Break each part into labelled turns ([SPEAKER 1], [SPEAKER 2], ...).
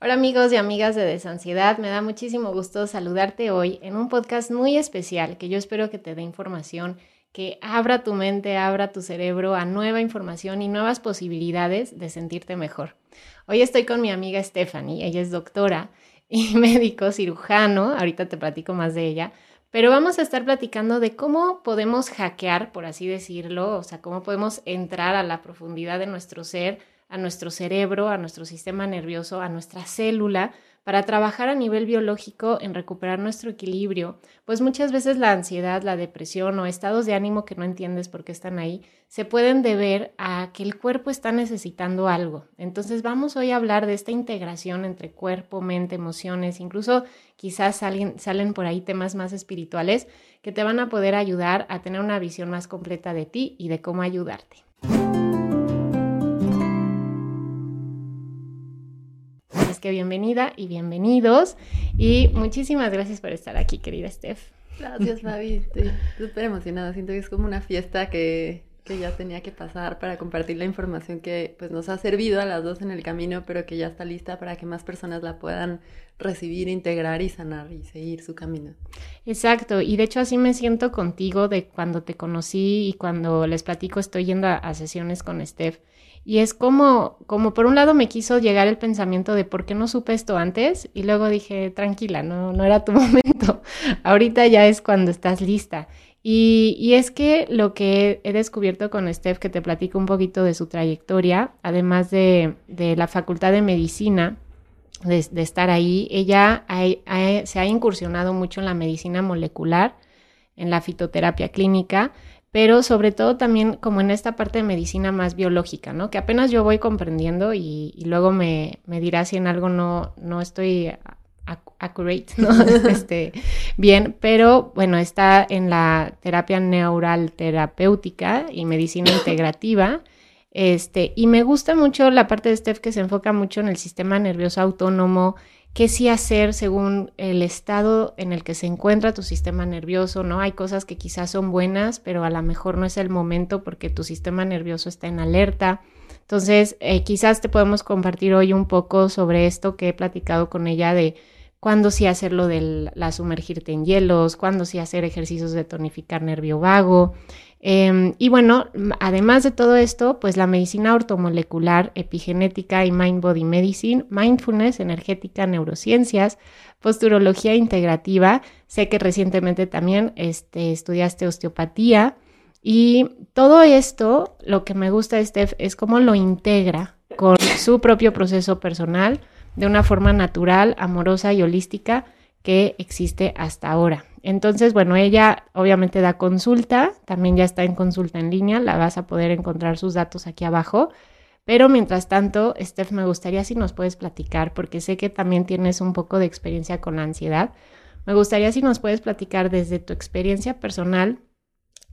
[SPEAKER 1] Hola amigos y amigas de Desansiedad, me da muchísimo gusto saludarte hoy en un podcast muy especial que yo espero que te dé información, que abra tu mente, abra tu cerebro a nueva información y nuevas posibilidades de sentirte mejor. Hoy estoy con mi amiga Stephanie, ella es doctora y médico cirujano, ahorita te platico más de ella, pero vamos a estar platicando de cómo podemos hackear, por así decirlo, o sea, cómo podemos entrar a la profundidad de nuestro ser a nuestro cerebro, a nuestro sistema nervioso, a nuestra célula, para trabajar a nivel biológico en recuperar nuestro equilibrio, pues muchas veces la ansiedad, la depresión o estados de ánimo que no entiendes por qué están ahí, se pueden deber a que el cuerpo está necesitando algo. Entonces vamos hoy a hablar de esta integración entre cuerpo, mente, emociones, incluso quizás salen, salen por ahí temas más espirituales que te van a poder ayudar a tener una visión más completa de ti y de cómo ayudarte. Que bienvenida y bienvenidos. Y muchísimas gracias por estar aquí, querida Steph.
[SPEAKER 2] Gracias, Fabi. Estoy súper emocionada. Siento que es como una fiesta que, que, ya tenía que pasar para compartir la información que pues, nos ha servido a las dos en el camino, pero que ya está lista para que más personas la puedan recibir, integrar y sanar y seguir su camino.
[SPEAKER 1] Exacto. Y de hecho así me siento contigo de cuando te conocí y cuando les platico estoy yendo a, a sesiones con Steph y es como, como por un lado me quiso llegar el pensamiento de por qué no supe esto antes y luego dije, tranquila, no, no era tu momento, ahorita ya es cuando estás lista. Y, y, es que lo que he descubierto con Steph, que te platico un poquito de su trayectoria, además de, de la Facultad de Medicina, de, de estar ahí, ella se ha incursionado mucho en la medicina molecular, en la fitoterapia clínica, pero sobre todo también como en esta parte de medicina más biológica, ¿no? Que apenas yo voy comprendiendo y, luego me, me dirá si en algo no, no estoy accurate, ¿no? este, bien, pero bueno, está en la terapia neural terapéutica y medicina integrativa. Este, y me gusta mucho la parte de Steph que se enfoca mucho en el sistema nervioso autónomo, qué sí hacer según el estado en el que se encuentra tu sistema nervioso, ¿no? Hay cosas que quizás son buenas, pero a lo mejor no es el momento porque tu sistema nervioso está en alerta. Entonces, eh, quizás te podemos compartir hoy un poco sobre esto que he platicado con ella de cuándo sí hacerlo de la sumergirte en hielos, cuándo sí hacer ejercicios de tonificar nervio vago, Em, y bueno, además de todo esto, pues la medicina ortomolecular, epigenética y mind body medicine, mindfulness, energética, neurociencias, posturología integrativa. Sé que recientemente también este, estudiaste osteopatía. Y todo esto, lo que me gusta Steph es cómo lo integra con su propio proceso personal de una forma natural, amorosa y holística que existe hasta ahora. Entonces, bueno, ella obviamente da consulta, también ya está en consulta en línea, la vas a poder encontrar sus datos aquí abajo. Pero mientras tanto, Steph, me gustaría si nos puedes platicar, porque sé que también tienes un poco de experiencia con la ansiedad. Me gustaría si nos puedes platicar desde tu experiencia personal,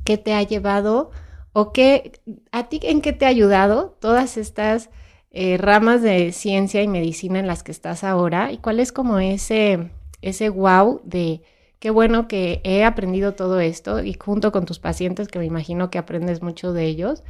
[SPEAKER 1] qué te ha llevado o qué, a ti en qué te ha ayudado todas estas eh, ramas de ciencia y medicina en las que estás ahora y cuál es como ese, ese wow de qué bueno que he aprendido todo esto y junto con tus pacientes, que me imagino que aprendes mucho de ellos,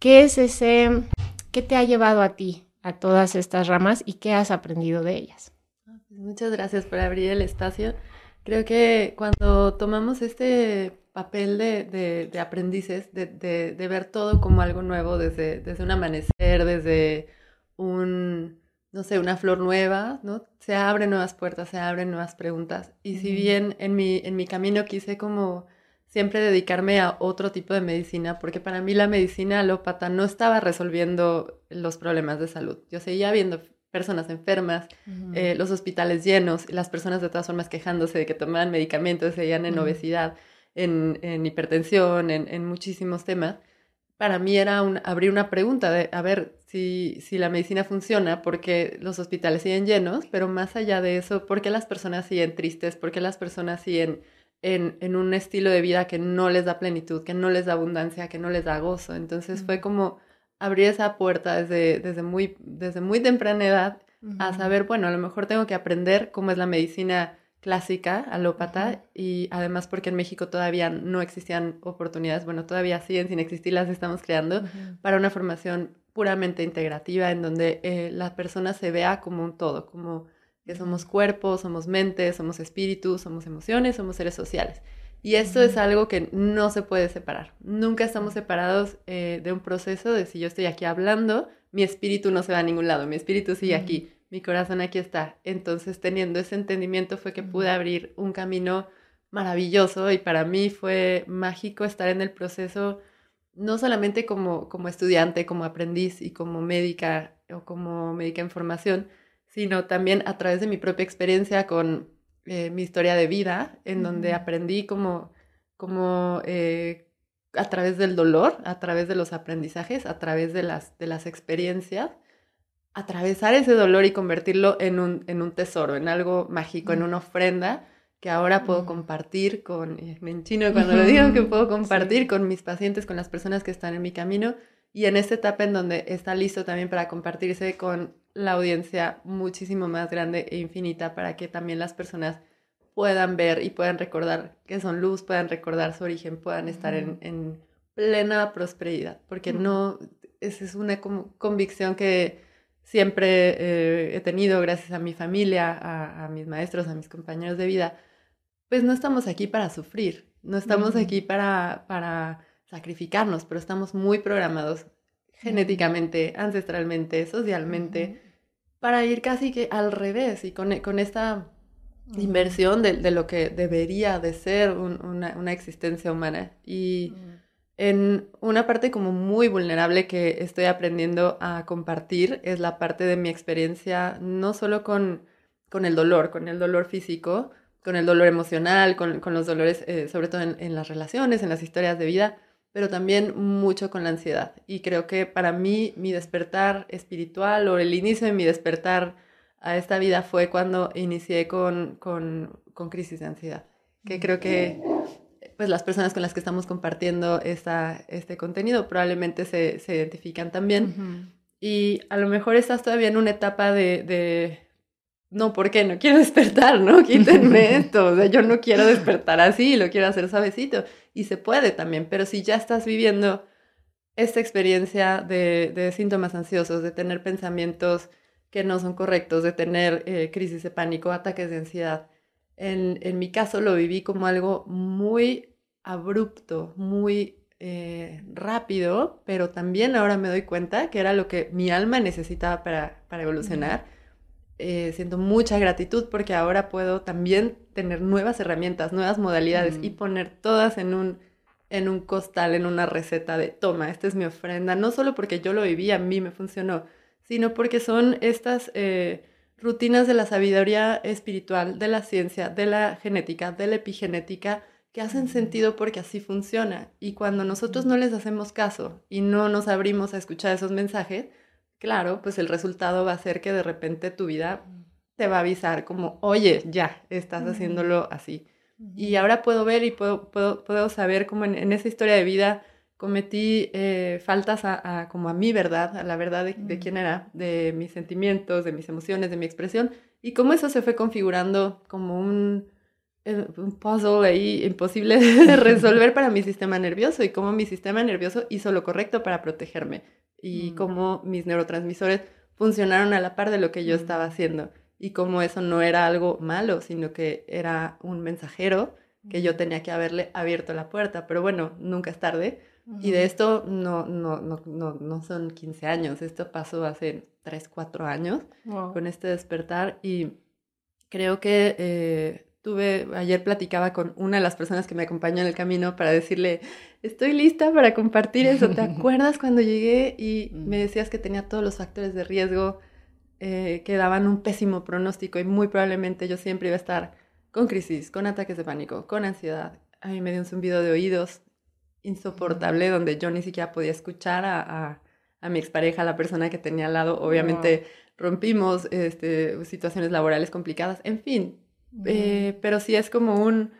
[SPEAKER 1] ¿qué es ese, qué te ha llevado a ti a todas estas ramas y qué has aprendido de ellas?
[SPEAKER 2] Ah, pues muchas gracias por abrir el espacio. Creo que cuando tomamos este papel de, aprendices, de, ver todo como algo nuevo, desde un amanecer, desde un, no sé, una flor nueva, ¿no? Se abren nuevas puertas, se abren nuevas preguntas. Y si bien en mi, en mi camino quise como siempre dedicarme a otro tipo de medicina, porque para mí la medicina alópata no estaba resolviendo los problemas de salud. Yo seguía viendo personas enfermas, eh, los hospitales llenos, las personas de todas formas quejándose de que tomaban medicamentos, seguían en obesidad, en, en hipertensión, en, en, muchísimos temas. Para mí era un, abrir una pregunta de, a ver, si, la medicina funciona, porque los hospitales siguen llenos, pero más allá de eso, ¿por qué las personas siguen tristes? ¿Por qué las personas siguen en, un estilo de vida que no les da plenitud, que no les da abundancia, que no les da gozo? Entonces fue como abrir esa puerta desde, desde, muy, desde muy temprana edad a saber, bueno, a lo mejor tengo que aprender cómo es la medicina clásica, alópata, y además porque en México todavía no existían oportunidades, bueno, todavía siguen sin existir, las estamos creando, para una formación puramente integrativa, en donde eh, la persona se vea como un todo, como que somos cuerpo, somos mente, somos espíritu, somos emociones, somos seres sociales. Y esto es algo que no se puede separar. Nunca estamos separados eh, de un proceso de si yo estoy aquí hablando, mi espíritu no se va a ningún lado, mi espíritu sigue aquí, mi corazón aquí está. Entonces, teniendo ese entendimiento fue que pude abrir un camino maravilloso y para mí fue mágico estar en el proceso, no solamente como, como estudiante, como aprendiz y como médica o como médica en formación, sino también a través de mi propia experiencia con eh, mi historia de vida, en donde aprendí como, como eh, a través del dolor, a través de los aprendizajes, a través de las, de las experiencias, atravesar ese dolor y convertirlo en un, en un tesoro, en algo mágico, en una ofrenda que ahora puedo compartir con, me enchino cuando lo digo, que puedo compartir con mis pacientes, con las personas que están en mi camino. Y en esta etapa en donde está listo también para compartirse con la audiencia muchísimo más grande e infinita para que también las personas puedan ver y puedan recordar que son luz, puedan recordar su origen, puedan estar en, plena prosperidad, porque no, esa es una convicción que siempre eh, he tenido gracias a mi familia, a, mis maestros, a mis compañeros de vida, pues no estamos aquí para sufrir, no estamos aquí para, para sacrificarnos, pero estamos muy programados genéticamente, ancestralmente, socialmente, para ir casi que al revés y con, con esta inversión de, de, lo que debería de ser una, una, existencia humana. Y en una parte como muy vulnerable que estoy aprendiendo a compartir es la parte de mi experiencia, no solo con, con el dolor, con el dolor físico, con el dolor emocional, con, con los dolores, eh, sobre todo en, las relaciones, en las historias de vida, pero también mucho con la ansiedad. Y creo que para mí mi despertar espiritual o el inicio de mi despertar a esta vida fue cuando inicié con, con, con crisis de ansiedad, que creo que pues las personas con las que estamos compartiendo esta, este contenido probablemente se, se identifican también. Y a lo mejor estás todavía en una etapa de, de no, ¿por qué? No quiero despertar, ¿no? Quítenme esto. O sea, yo no quiero despertar así, lo quiero hacer suavecito. Y se puede también, pero si ya estás viviendo esta experiencia de, de síntomas ansiosos, de tener pensamientos que no son correctos, de tener eh, crisis de pánico, ataques de ansiedad, en, en, mi caso lo viví como algo muy abrupto, muy eh, rápido, pero también ahora me doy cuenta que era lo que mi alma necesitaba para, para evolucionar. Eh, siento mucha gratitud porque ahora puedo también tener nuevas herramientas, nuevas modalidades y poner todas en un, en un costal, en una receta de toma, esta es mi ofrenda, no solo porque yo lo viví, a mí me funcionó, sino porque son estas eh, rutinas de la sabiduría espiritual, de la ciencia, de la genética, de la epigenética, que hacen sentido porque así funciona. Y cuando nosotros no les hacemos caso y no nos abrimos a escuchar esos mensajes, claro, pues el resultado va a ser que de repente tu vida te va a avisar como, oye, ya, estás haciéndolo así. Y ahora puedo ver y puedo, puedo, puedo saber cómo en, esa historia de vida cometí eh, faltas a, como a mi verdad, a la verdad de, quién era, de mis sentimientos, de mis emociones, de mi expresión, y cómo eso se fue configurando como un, eh, un puzzle ahí imposible de resolver para mi sistema nervioso y cómo mi sistema nervioso hizo lo correcto para protegerme y mm. cómo mis neurotransmisores funcionaron a la par de lo que yo mm. estaba haciendo y cómo eso no era algo malo, sino que era un mensajero que yo tenía que haberle abierto la puerta. Pero bueno, nunca es tarde. Y de esto no, no, no, no, no son 15 años, esto pasó hace 3, 4 años con este despertar y creo que eh, tuve, ayer platicaba con una de las personas que me acompañó en el camino para decirle, estoy lista para compartir eso. ¿Te acuerdas cuando llegué y mm. me decías que tenía todos los factores de riesgo eh, que daban un pésimo pronóstico y muy probablemente yo siempre iba a estar con crisis, con ataques de pánico, con ansiedad? A mí me dio un zumbido de oídos insoportable donde yo ni siquiera podía escuchar a, a, mi expareja, a la persona que tenía al lado. Obviamente rompimos este, situaciones laborales complicadas, en fin, eh, pero si es como un,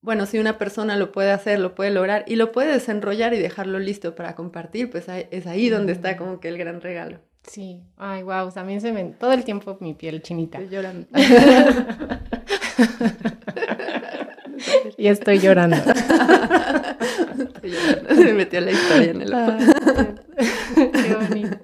[SPEAKER 2] bueno, si una persona lo puede hacer, lo puede lograr y lo puede desenrollar y dejarlo listo para compartir, pues es ahí donde está como que el gran regalo.
[SPEAKER 1] Sí, ay, wow, también se me todo el tiempo mi piel chinita.
[SPEAKER 2] Estoy llorando.
[SPEAKER 1] y estoy llorando.
[SPEAKER 2] Se me metió la historia en el ojo.
[SPEAKER 1] Qué bonito.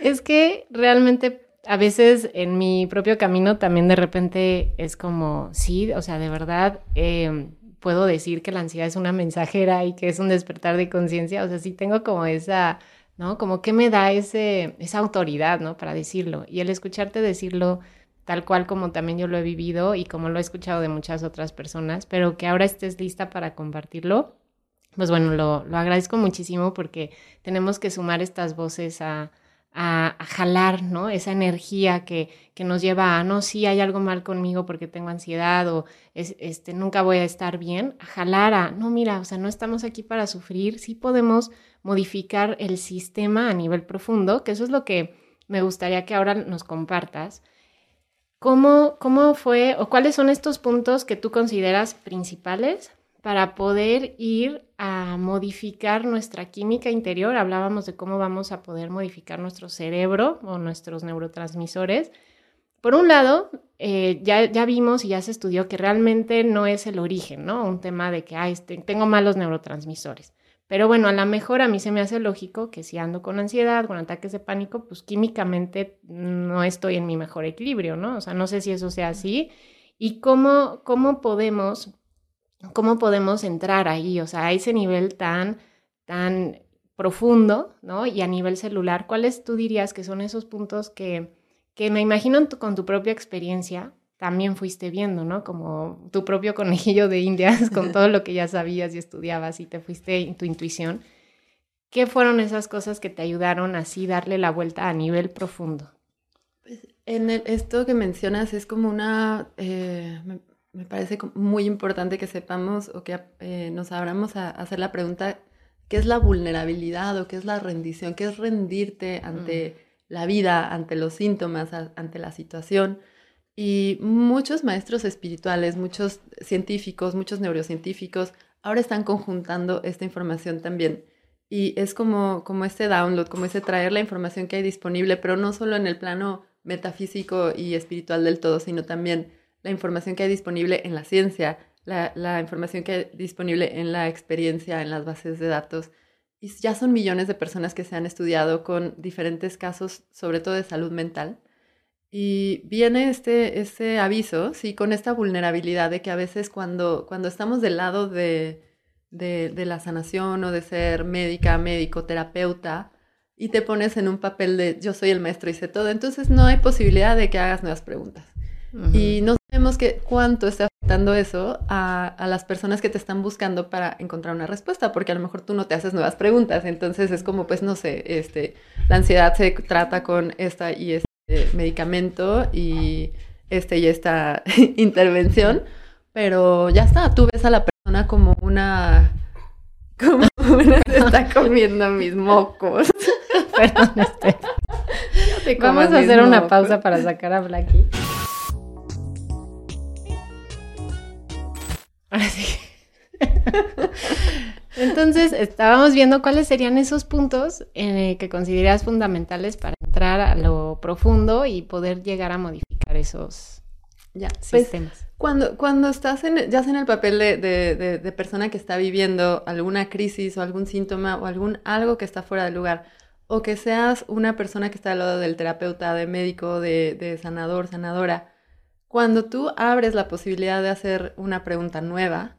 [SPEAKER 1] es que realmente a veces en mi propio camino también de repente es como, sí, o sea, de verdad em, puedo decir que la ansiedad es una mensajera y que es un despertar de conciencia, o sea, sí tengo como esa, ¿no? Como que me da ese, esa autoridad, ¿no? Para decirlo. Y el escucharte decirlo tal cual como también yo lo he vivido y como lo he escuchado de muchas otras personas, pero que ahora estés lista para compartirlo, pues bueno, lo, lo agradezco muchísimo porque tenemos que sumar estas voces a a, jalar, ¿no? Esa energía que, que, nos lleva a, no, sí, hay algo mal conmigo porque tengo ansiedad o es, este, nunca voy a estar bien, a jalar a, no, mira, o sea, no estamos aquí para sufrir, sí podemos modificar el sistema a nivel profundo, que eso es lo que me gustaría que ahora nos compartas. ¿Cómo, cómo fue o cuáles son estos puntos que tú consideras principales para poder ir a modificar nuestra química interior. Hablábamos de cómo vamos a poder modificar nuestro cerebro o nuestros neurotransmisores. Por un lado, eh, ya, ya, vimos y ya se estudió que realmente no es el origen, ¿no? Un tema de que, este, tengo malos neurotransmisores. Pero bueno, a lo mejor a mí se me hace lógico que si ando con ansiedad, con ataques de pánico, pues químicamente no estoy en mi mejor equilibrio, ¿no? O sea, no sé si eso sea así. ¿Y cómo, cómo podemos ¿cómo podemos entrar ahí? O sea, a ese nivel tan, tan profundo, ¿no? Y a nivel celular, ¿cuáles tú dirías que son esos puntos que, que me imagino con tu propia experiencia también fuiste viendo, ¿no? Como tu propio conejillo de indias con todo lo que ya sabías y estudiabas y te fuiste en tu intuición. ¿Qué fueron esas cosas que te ayudaron así darle la vuelta a nivel profundo?
[SPEAKER 2] Pues en esto que mencionas es como una, eh, me parece muy importante que sepamos o que eh, nos abramos a, hacer la pregunta, ¿qué es la vulnerabilidad o qué es la rendición? ¿Qué es rendirte ante mm. la vida, ante los síntomas, ante la situación? Y muchos maestros espirituales, muchos científicos, muchos neurocientíficos, ahora están conjuntando esta información también. Y es como, como este download, como ese traer la información que hay disponible, pero no solo en el plano metafísico y espiritual del todo, sino también la información que hay disponible en la ciencia, la, información que hay disponible en la experiencia, en las bases de datos. Y ya son millones de personas que se han estudiado con diferentes casos, sobre todo de salud mental. Y viene este, este aviso, sí, con esta vulnerabilidad de que a veces cuando, cuando estamos del lado de, de, de la sanación o de ser médica, médico, terapeuta, y te pones en un papel de yo soy el maestro y sé todo, entonces no hay posibilidad de que hagas nuevas preguntas. Y no sabemos que, cuánto está afectando eso a, a, las personas que te están buscando para encontrar una respuesta, porque a lo mejor tú no te haces nuevas preguntas. Entonces es como, pues no sé, este, la ansiedad se trata con esta y este medicamento y este y esta intervención, pero ya está, tú ves a la persona como una como una se está comiendo mis mocos.
[SPEAKER 1] Perdón, este. Vamos a hacer una pausa para sacar a Blackie. Así. Entonces, estábamos viendo cuáles serían esos puntos eh, que consideras fundamentales para entrar a lo profundo y poder llegar a modificar esos ya, pues, sistemas.
[SPEAKER 2] cuando, cuando estás en, ya sea en el papel de, de, de, persona que está viviendo alguna crisis o algún síntoma o algún algo que está fuera del lugar, o que seas una persona que está al lado del terapeuta, de médico, de sanador, sanadora, cuando tú abres la posibilidad de hacer una pregunta nueva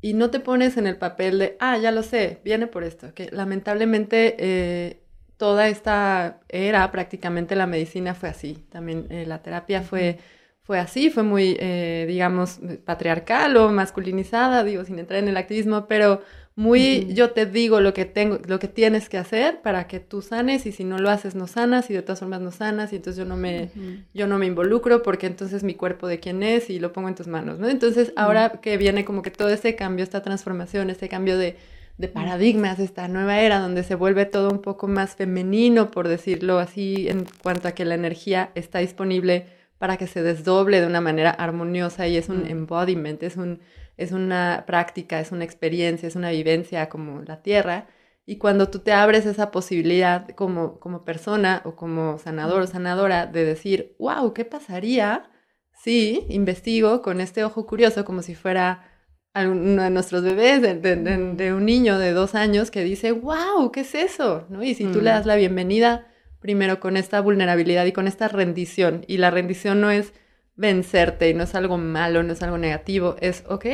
[SPEAKER 2] y no te pones en el papel de, ah, ya lo sé, viene por esto, que lamentablemente eh, toda esta era, prácticamente la medicina fue así, también eh, la terapia fue, fue así, fue muy, eh, digamos, patriarcal o masculinizada, digo, sin entrar en el activismo, pero muy yo te digo lo que tengo, lo que tienes que hacer para que tú sanes y si no lo haces no sanas y de todas formas no sanas y entonces yo no me yo no me involucro porque entonces mi cuerpo de quién es y lo pongo en tus manos, ¿no? Entonces, ahora que viene como que todo ese cambio, esta transformación, este cambio de de paradigmas, esta nueva era donde se vuelve todo un poco más femenino, por decirlo así, en cuanto a que la energía está disponible para que se desdoble de una manera armoniosa y es un embodiment, es un es una práctica, es una experiencia, es una vivencia como la tierra. Y cuando tú te abres esa posibilidad como, como persona o como sanador o sanadora de decir, wow, ¿qué pasaría si investigo con este ojo curioso como si fuera uno de nuestros bebés, de, un niño de dos años que dice, wow, ¿qué es eso? ¿No? Y si tú le das la bienvenida, primero con esta vulnerabilidad y con esta rendición. Y la rendición no es vencerte y no es algo malo, no es algo negativo, es, ok,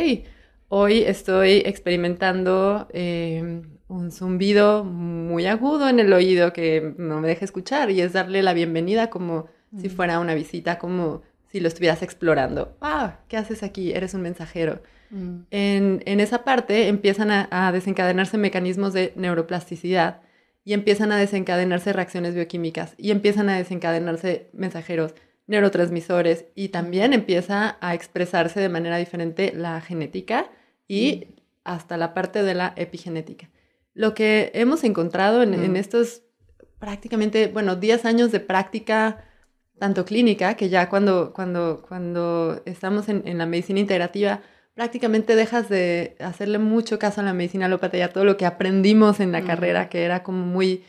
[SPEAKER 2] hoy estoy experimentando eh, un zumbido muy agudo en el oído que no me deja escuchar y es darle la bienvenida como si fuera una visita, como si lo estuvieras explorando. Ah, ¿qué haces aquí? Eres un mensajero. Mm. En, en, esa parte empiezan a, a, desencadenarse mecanismos de neuroplasticidad y empiezan a desencadenarse reacciones bioquímicas y empiezan a desencadenarse mensajeros neurotransmisores y también empieza a expresarse de manera diferente la genética y mm. hasta la parte de la epigenética. Lo que hemos encontrado en, en mm. estos prácticamente, bueno, 10 años de práctica tanto clínica, que ya cuando, cuando, cuando estamos en, en, la medicina integrativa, prácticamente dejas de hacerle mucho caso a la medicina alópata y a todo lo que aprendimos en la mm. carrera, que era como muy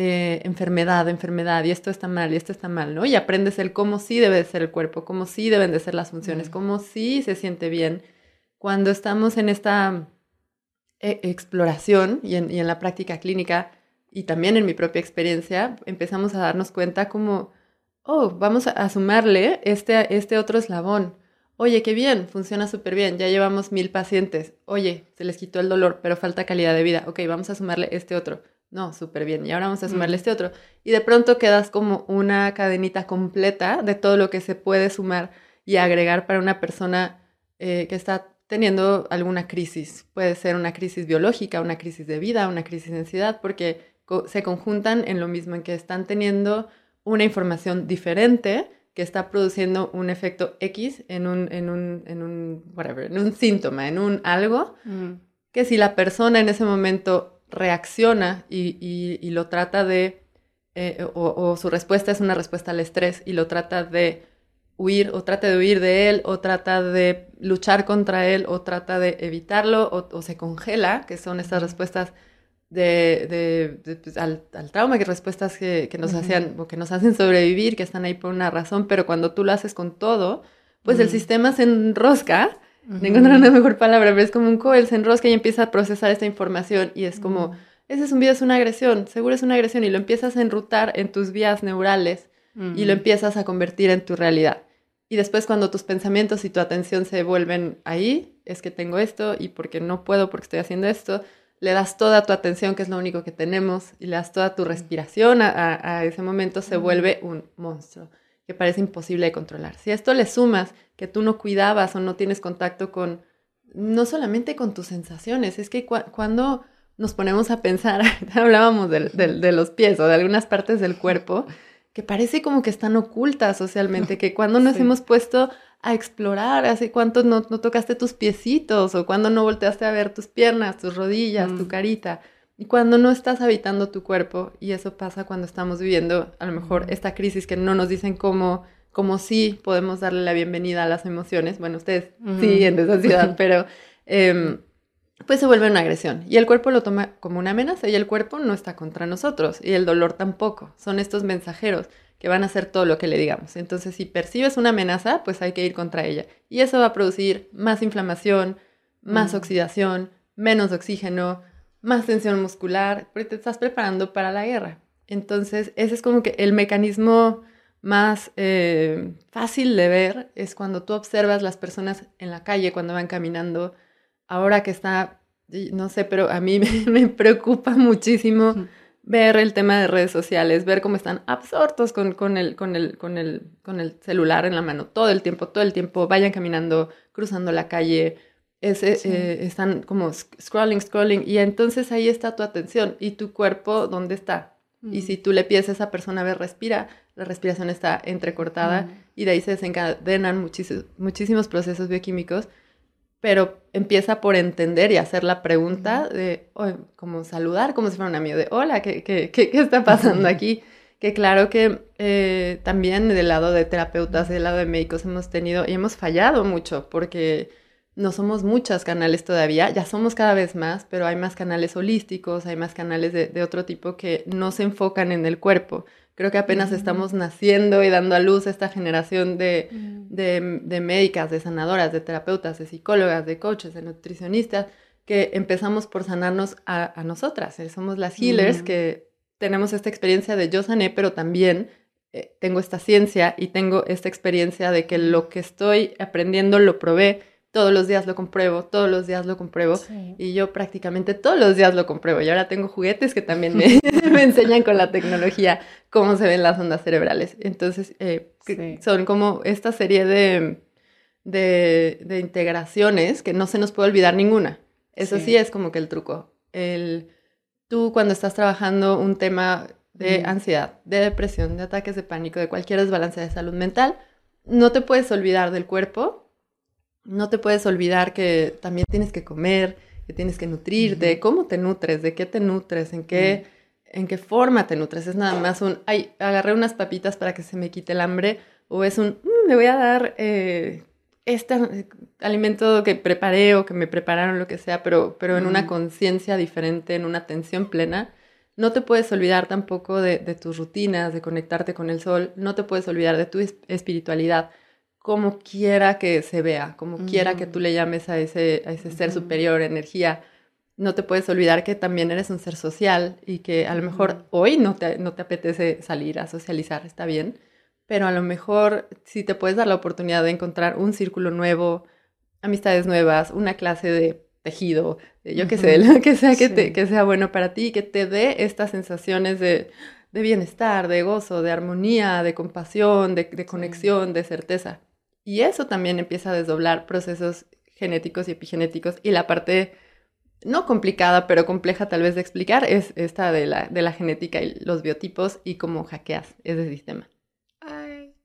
[SPEAKER 2] eh, enfermedad, enfermedad, y esto está mal, y esto está mal, ¿no? Y aprendes el cómo sí debe ser el cuerpo, cómo sí deben de ser las funciones, mm. cómo sí se siente bien. Cuando estamos en esta eh, exploración y en, y en la práctica clínica, y también en mi propia experiencia, empezamos a darnos cuenta como oh, vamos a sumarle este, este otro eslabón. Oye, qué bien, funciona súper bien, ya llevamos mil pacientes. Oye, se les quitó el dolor, pero falta calidad de vida. Ok, vamos a sumarle este otro. No, súper bien. Y ahora vamos a sumarle mm. este otro. Y de pronto quedas como una cadenita completa de todo lo que se puede sumar y agregar para una persona eh, que está teniendo alguna crisis. Puede ser una crisis biológica, una crisis de vida, una crisis de ansiedad, porque se conjuntan en lo mismo, en que están teniendo una información diferente que está produciendo un efecto X en un, en un, en un, whatever, en un síntoma, en un algo, mm. que si la persona en ese momento reacciona y, y, lo trata de, eh, o, o, su respuesta es una respuesta al estrés y lo trata de huir, o trata de huir de él, o trata de luchar contra él, o trata de evitarlo, o, o se congela, que son estas respuestas de, de, pues, al, al, trauma, que respuestas que, que nos hacían o que nos hacen sobrevivir, que están ahí por una razón, pero cuando tú lo haces con todo, pues el sistema se enrosca, uh encontrar una mejor palabra, pero es como un coel, se enrosca y empieza a procesar esta información y es como, ese es un video, es una agresión, seguro es una agresión y lo empiezas a enrutar en tus vías neurales y lo empiezas a convertir en tu realidad. Y después cuando tus pensamientos y tu atención se vuelven ahí, es que tengo esto y porque no puedo, porque estoy haciendo esto, le das toda tu atención, que es lo único que tenemos, y le das toda tu respiración a, ese momento, se vuelve un monstruo que parece imposible de controlar. Si a esto le sumas que tú no cuidabas o no tienes contacto con, no solamente con tus sensaciones, es que cuando nos ponemos a pensar, hablábamos de los pies o de algunas partes del cuerpo, que parece como que están ocultas socialmente, que cuando nos hemos puesto a explorar, hace cuánto no, no, tocaste tus piecitos o cuando no volteaste a ver tus piernas, tus rodillas, tu mm. carita. Y cuando no estás habitando tu cuerpo, y eso pasa cuando estamos viviendo a lo mejor esta crisis que no nos dicen cómo, cómo sí podemos darle la bienvenida a las emociones. Bueno, ustedes sí en esa ciudad, pero eh, pues se vuelve una agresión. Y el cuerpo lo toma como una amenaza y el cuerpo no está contra nosotros y el dolor tampoco. Son estos mensajeros que van a hacer todo lo que le digamos. Entonces, si percibes una amenaza, pues hay que ir contra ella. Y eso va a producir más inflamación, más oxidación, menos oxígeno, más tensión muscular, porque te estás preparando para la guerra. Entonces, ese es como que el mecanismo más eh, fácil de ver, es cuando tú observas las personas en la calle, cuando van caminando, ahora que está, no sé, pero a mí me, me preocupa muchísimo ver el tema de redes sociales, ver cómo están absortos con, con, el, con, el, con, el, con el celular en la mano todo el tiempo, todo el tiempo, vayan caminando, cruzando la calle, ese, eh, están como scrolling, scrolling, y entonces ahí está tu atención y tu cuerpo, ¿dónde está? Y si mm. tú le pides a esa persona a ver, respira, la respiración está entrecortada mm. y de ahí se desencadenan muchísimos, muchísimos procesos bioquímicos pero empieza por entender y hacer la pregunta de, como saludar como si fuera un amigo, de, hola, ¿qué, qué, qué, está pasando aquí? Que claro que eh, también del lado de terapeutas, del lado de médicos hemos tenido y hemos fallado mucho porque no somos muchos canales todavía, ya somos cada vez más, pero hay más canales holísticos, hay más canales de, de otro tipo que no se enfocan en el cuerpo. Creo que apenas estamos naciendo y dando a luz esta generación de, de, médicas, de sanadoras, de terapeutas, de psicólogas, de coaches, de nutricionistas, que empezamos por sanarnos a, nosotras. Eh, somos las healers que tenemos esta experiencia de yo sané, pero también eh, tengo esta ciencia y tengo esta experiencia de que lo que estoy aprendiendo lo probé, todos los días lo compruebo, todos los días lo compruebo y yo prácticamente todos los días lo compruebo y ahora tengo juguetes que también me, me enseñan con la tecnología cómo se ven las ondas cerebrales. Entonces, eh, son como esta serie de, de, de, integraciones que no se nos puede olvidar ninguna. Eso sí. es como que el truco. El, tú cuando estás trabajando un tema de ansiedad, de depresión, de ataques de pánico, de cualquier desbalance de salud mental, no te puedes olvidar del cuerpo, no te puedes olvidar que también tienes que comer, que tienes que nutrirte, cómo te nutres, de qué te nutres, en qué, en qué forma te nutres. Es nada más un, ay, agarré unas papitas para que se me quite el hambre, o es un, mm, me voy a dar eh, este alimento que preparé o que me prepararon, lo que sea, pero, pero en una conciencia diferente, en una atención plena. No te puedes olvidar tampoco de, tus rutinas, de conectarte con el sol, no te puedes olvidar de tu espiritualidad, como quiera que se vea, como quiera que tú le llames a ese, a ese ser superior, energía. No te puedes olvidar que también eres un ser social y que a lo mejor hoy no te, no te apetece salir a socializar, está bien, pero a lo mejor si te puedes dar la oportunidad de encontrar un círculo nuevo, amistades nuevas, una clase de tejido, yo qué sé, lo que sea que, te, que sea bueno para ti, que te dé estas sensaciones de, de bienestar, de gozo, de armonía, de compasión, de, de conexión, de certeza. Y eso también empieza a desdoblar procesos genéticos y epigenéticos. Y la parte no complicada, pero compleja tal vez de explicar, es esta de la, de la genética y los biotipos y cómo hackeas ese sistema.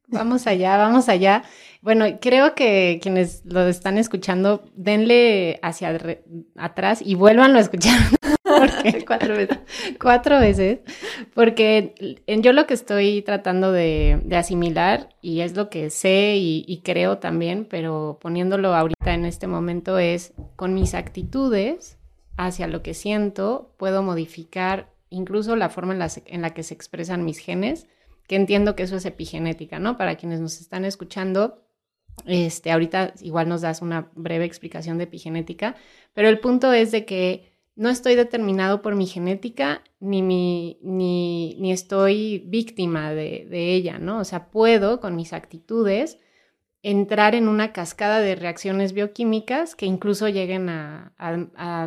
[SPEAKER 1] Vamos allá, vamos allá. Bueno, creo que quienes lo están escuchando, denle hacia atrás y vuélvanlo a escuchar.
[SPEAKER 2] cuatro veces.
[SPEAKER 1] cuatro veces. Porque yo lo que estoy tratando de, asimilar, y es lo que sé y, y, creo también, pero poniéndolo ahorita en este momento, es con mis actitudes hacia lo que siento, puedo modificar incluso la forma en la, en la que se expresan mis genes que entiendo que eso es epigenética, ¿no? Para quienes nos están escuchando, este, ahorita igual nos das una breve explicación de epigenética, pero el punto es de que no estoy determinado por mi genética ni, mi, ni, ni estoy víctima de, de, ella, ¿no? O sea, puedo con mis actitudes entrar en una cascada de reacciones bioquímicas que incluso lleguen a,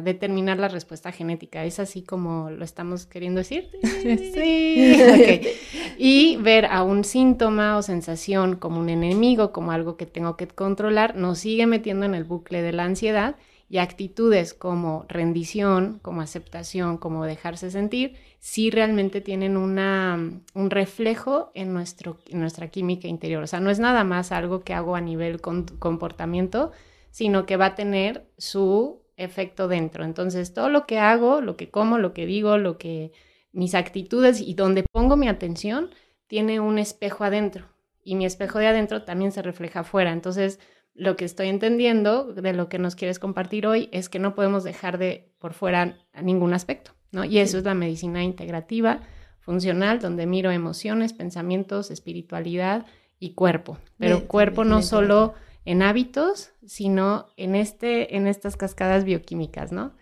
[SPEAKER 1] determinar la respuesta genética. ¿Es así como lo estamos queriendo decir? Sí. Y ver a un síntoma o sensación como un enemigo, como algo que tengo que controlar, nos sigue metiendo en el bucle de la ansiedad y actitudes como rendición, como aceptación, como dejarse sentir, sí realmente tienen una, un reflejo en, nuestro, nuestra química interior. O sea, no es nada más algo que hago a nivel comportamiento, sino que va a tener su efecto dentro. Entonces, todo lo que hago, lo que como, lo que digo, lo que mis actitudes y donde pongo mi atención, tiene un espejo adentro. Y mi espejo de adentro también se refleja afuera. Entonces, lo que estoy entendiendo de lo que nos quieres compartir hoy es que no podemos dejar de por fuera ningún aspecto. Y eso es la medicina integrativa, funcional, donde miro emociones, pensamientos, espiritualidad y cuerpo. Pero cuerpo no solo en hábitos, sino en, este, en estas cascadas bioquímicas, ¿no?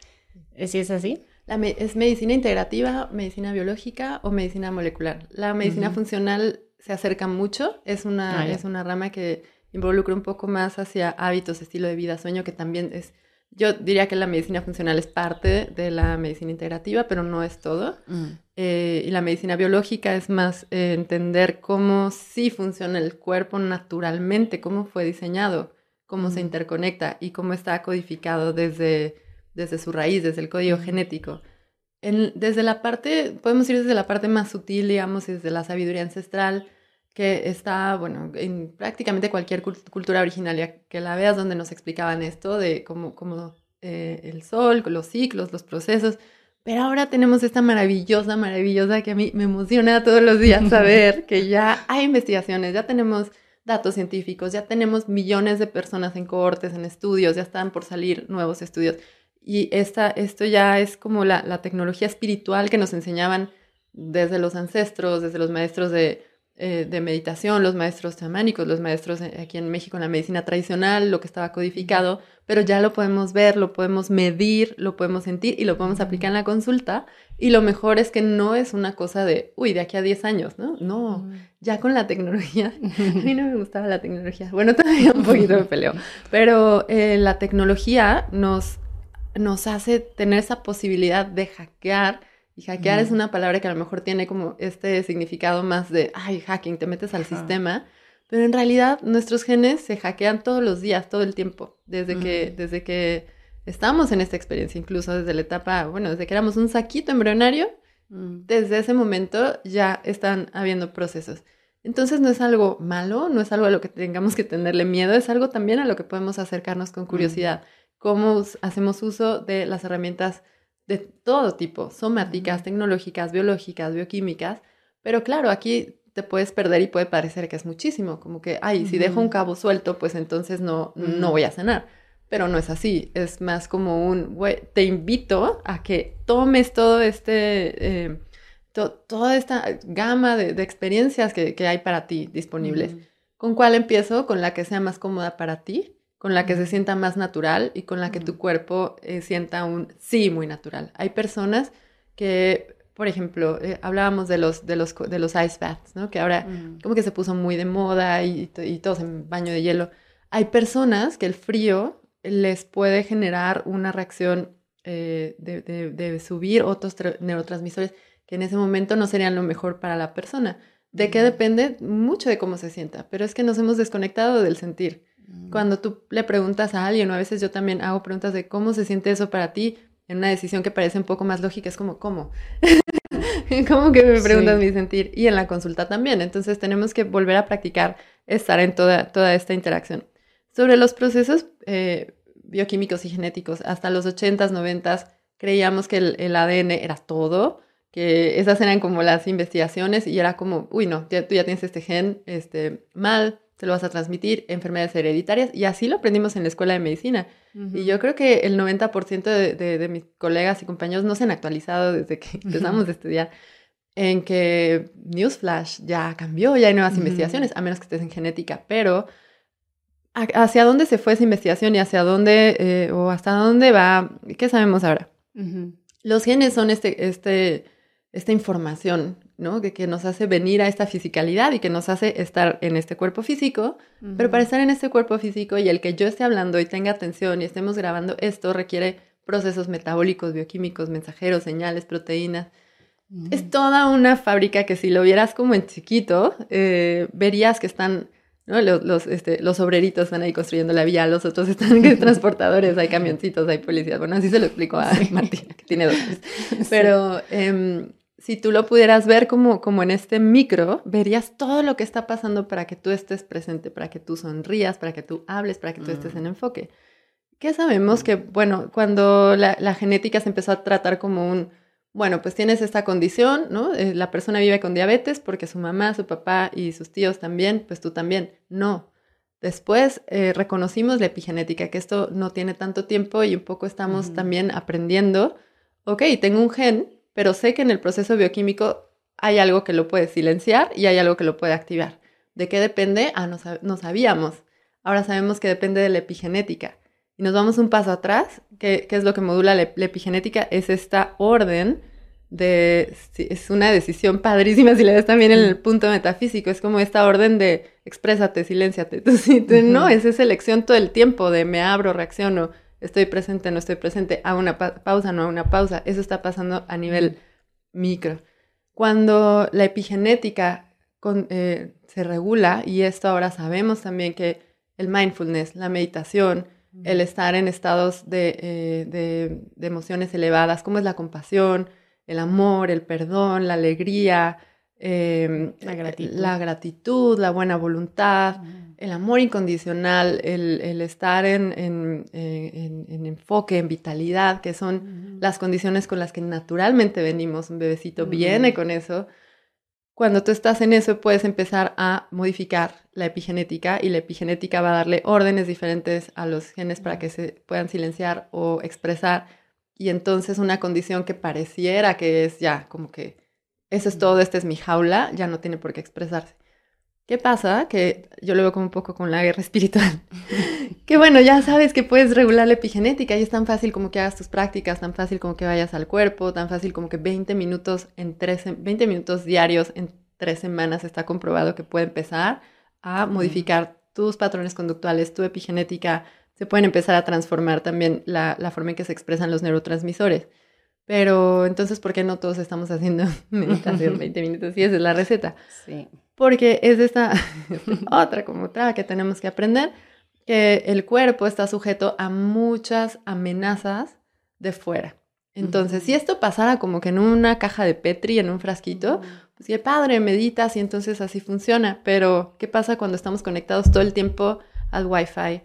[SPEAKER 1] ¿Sí es así?
[SPEAKER 2] La ¿Es medicina integrativa, medicina biológica o medicina molecular? La medicina funcional se acerca mucho, es una, ah, es una rama que involucra un poco más hacia hábitos, estilo de vida, sueño, que también es yo diría que la medicina funcional es parte de la medicina integrativa, pero no es todo. Mm. Eh, y la medicina biológica es más eh, entender cómo sí funciona el cuerpo naturalmente, cómo fue diseñado, cómo se mm. interconecta y cómo está codificado desde, desde su raíz, desde el código mm. genético. desde la parte, podemos ir desde la parte más sutil, digamos, desde la sabiduría ancestral, que está, bueno, en prácticamente cualquier cultura originaria que la veas donde nos explicaban esto de cómo, cómo eh, el sol, los ciclos, los procesos. Pero ahora tenemos esta maravillosa, maravillosa que a mí me emociona todos los días saber que ya hay investigaciones, ya tenemos datos científicos, ya tenemos millones de personas en cohortes, en estudios, ya están por salir nuevos estudios. Y esta, esto ya es como la, la tecnología espiritual que nos enseñaban desde los ancestros, desde los maestros de, eh, de meditación, los maestros chamánicos, los maestros eh, aquí en México en la medicina tradicional, lo que estaba codificado, pero ya lo podemos ver, lo podemos medir, lo podemos sentir y lo podemos aplicar en la consulta. Y lo mejor es que no es una cosa de, uy, de aquí a 10 años, ¿no? No, ya con la tecnología, a mí no me gustaba la tecnología, bueno, todavía un poquito me peleo, pero eh, la tecnología nos, nos hace tener esa posibilidad de hackear, y hackear es una palabra que a lo mejor tiene como este significado más de, ay, hacking, te metes al sistema, pero en realidad nuestros genes se hackean todos los días, todo el tiempo, desde que, desde que estamos en esta experiencia, incluso desde la etapa, bueno, desde que éramos un saquito embrionario, mm. desde ese momento ya están habiendo procesos. Entonces no es algo malo, no es algo a lo que tengamos que tenerle miedo, es algo también a lo que podemos acercarnos con curiosidad. Cómo hacemos uso de las herramientas de todo tipo, somáticas, tecnológicas, biológicas, bioquímicas, pero claro, aquí te puedes perder y puede parecer que es muchísimo, como que, ay, si dejo un cabo suelto, pues entonces no, no voy a cenar pero no es así, es más como un, güey, te invito a que tomes todo este, eh, toda esta gama de, experiencias que, hay para ti disponibles. ¿Con cuál empiezo? Con la que sea más cómoda para ti, con la que se sienta más natural y con la que tu cuerpo eh, sienta un sí muy natural. Hay personas que, por ejemplo, eh, hablábamos de los, de, los, de los ice baths, ¿no? Que ahora como que se puso muy de moda y, y todos en baño de hielo. Hay personas que el frío les puede generar una reacción eh, de, subir otros neurotransmisores que en ese momento no serían lo mejor para la persona. ¿De qué depende? Mucho de cómo se sienta, pero es que nos hemos desconectado del sentir. Mm. Cuando tú le preguntas a alguien, o a veces yo también hago preguntas de cómo se siente eso para ti, en una decisión que parece un poco más lógica, es como, ¿cómo? ¿Cómo que me preguntas mi sentir? Y en la consulta también. Entonces tenemos que volver a practicar estar en toda, toda esta interacción. Sobre los procesos eh, bioquímicos y genéticos, hasta los 80s, 90s, creíamos que el, ADN era todo, que esas eran como las investigaciones y era como, uy, no, tú ya tienes este gen este, mal, te lo vas a transmitir, enfermedades hereditarias, y así lo aprendimos en la escuela de medicina. Y yo creo que el 90% de, de, mis colegas y compañeros no se han actualizado desde que empezamos a estudiar en que Newsflash ya cambió, ya hay nuevas investigaciones, a menos que estés en genética, pero hacia dónde se fue esa investigación y hacia dónde eh, o hasta dónde va, ¿qué sabemos ahora? Los genes son este, este, esta información, ¿no? Que, que, nos hace venir a esta fisicalidad y que nos hace estar en este cuerpo físico, pero para estar en este cuerpo físico y el que yo esté hablando y tenga atención y estemos grabando, esto requiere procesos metabólicos, bioquímicos, mensajeros, señales, proteínas. Es toda una fábrica que si lo vieras como en chiquito, eh, verías que están ¿no? Los, los, este, los obreritos están ahí construyendo la vía, los otros están transportadores, hay camioncitos, hay policías. Bueno, así se lo explico a Martina, que tiene dos. Pero em, si tú lo pudieras ver como, como en este micro, verías todo lo que está pasando para que tú estés presente, para que tú sonrías, para que tú hables, para que tú estés mm. en enfoque. ¿Qué sabemos? Que, bueno, cuando la, la genética se empezó a tratar como un bueno, pues tienes esta condición, ¿no? Eh, la persona vive con diabetes porque su mamá, su papá y sus tíos también, pues tú también. No. Después eh, reconocimos la epigenética, que esto no tiene tanto tiempo y un poco estamos también aprendiendo, ok, tengo un gen, pero sé que en el proceso bioquímico hay algo que lo puede silenciar y hay algo que lo puede activar. ¿De qué depende? Ah, no, sabíamos. Ahora sabemos que depende de la epigenética. Y nos vamos un paso atrás, ¿qué, es lo que modula la, epigenética? Es esta orden de, es una decisión padrísima si le ves también en el punto metafísico, es como esta orden de exprésate, silénciate, tú, no, es esa elección todo el tiempo de me abro, reacciono, estoy presente, no estoy presente, hago una pausa, no hago una pausa, eso está pasando a nivel micro. Cuando la epigenética eh, se regula, y esto ahora sabemos también que el mindfulness, la meditación, el estar en estados eh, de, emociones elevadas, como es la compasión, el amor, el perdón, la alegría, em, la, gratitud. la, buena voluntad, el amor incondicional, el, estar en, enfoque, en vitalidad, que son las condiciones con las que naturalmente venimos. Un bebecito viene con eso. Cuando tú estás en eso puedes empezar a modificar la epigenética y la epigenética va a darle órdenes diferentes a los genes para que se puedan silenciar o expresar. Y entonces una condición que pareciera que es ya como que eso es todo, esta es mi jaula, ya no tiene por qué expresarse. ¿Qué pasa? Que yo lo veo como un poco con la guerra espiritual. que bueno, ya sabes que puedes regular la epigenética y es tan fácil como que hagas tus prácticas, tan fácil como que vayas al cuerpo, tan fácil como que 20 minutos, en tres, 20 minutos diarios en tres semanas está comprobado que puede empezar a modificar tus patrones conductuales, tu epigenética, se pueden empezar a transformar también la, la forma en que se expresan los neurotransmisores. Pero entonces, ¿por qué no todos estamos haciendo meditación 20 minutos? Y esa es la receta.
[SPEAKER 1] Sí.
[SPEAKER 2] Porque es esta otra como otra que tenemos que aprender, que el cuerpo está sujeto a muchas amenazas de fuera. Entonces, si esto pasara como que en una caja de Petri, en un frasquito, pues qué padre, meditas y entonces así funciona. Pero, ¿qué pasa cuando estamos conectados todo el tiempo al Wi-Fi?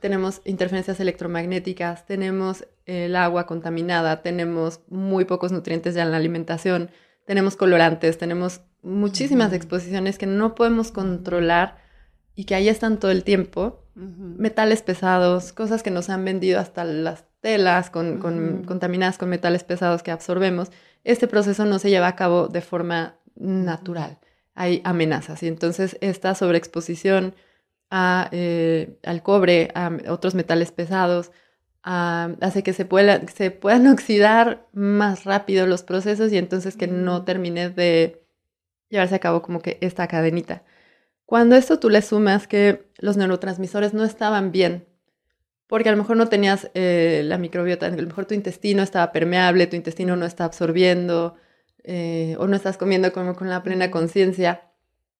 [SPEAKER 2] Tenemos interferencias electromagnéticas, tenemos el agua contaminada, tenemos muy pocos nutrientes ya en la alimentación, tenemos colorantes, tenemos muchísimas exposiciones que no podemos controlar y que ahí están todo el tiempo. Metales pesados, cosas que nos han vendido hasta las telas con, contaminadas con metales pesados que absorbemos. Este proceso no se lleva a cabo de forma natural. Hay amenazas y entonces esta sobreexposición eh, al cobre, a otros metales pesados, hace que se, se puedan oxidar más rápido los procesos y entonces que no termine de llevarse a cabo como que esta cadenita. Cuando esto tú le sumas que los neurotransmisores no estaban bien, porque a lo mejor no tenías eh, la microbiota, a lo mejor tu intestino estaba permeable, tu intestino no está absorbiendo eh, o no estás comiendo como con la plena conciencia,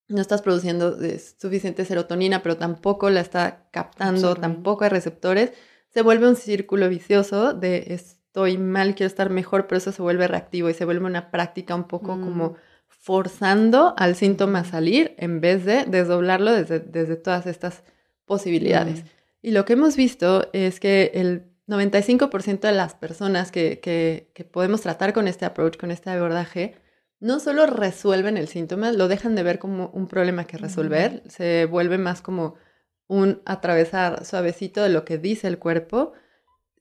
[SPEAKER 2] no estás produciendo eh, suficiente serotonina, pero tampoco la está captando, tampoco hay receptores, se vuelve un círculo vicioso de estoy mal, quiero estar mejor, pero eso se vuelve reactivo y se vuelve una práctica un poco como mm. forzando al síntoma a salir en vez de desdoblarlo desde, desde todas estas posibilidades. Mm. Y lo que hemos visto es que el 95% de las personas que, que, que podemos tratar con este approach, con este abordaje, no solo resuelven el síntoma, lo dejan de ver como un problema que resolver, se vuelve más como un atravesar suavecito de lo que dice el cuerpo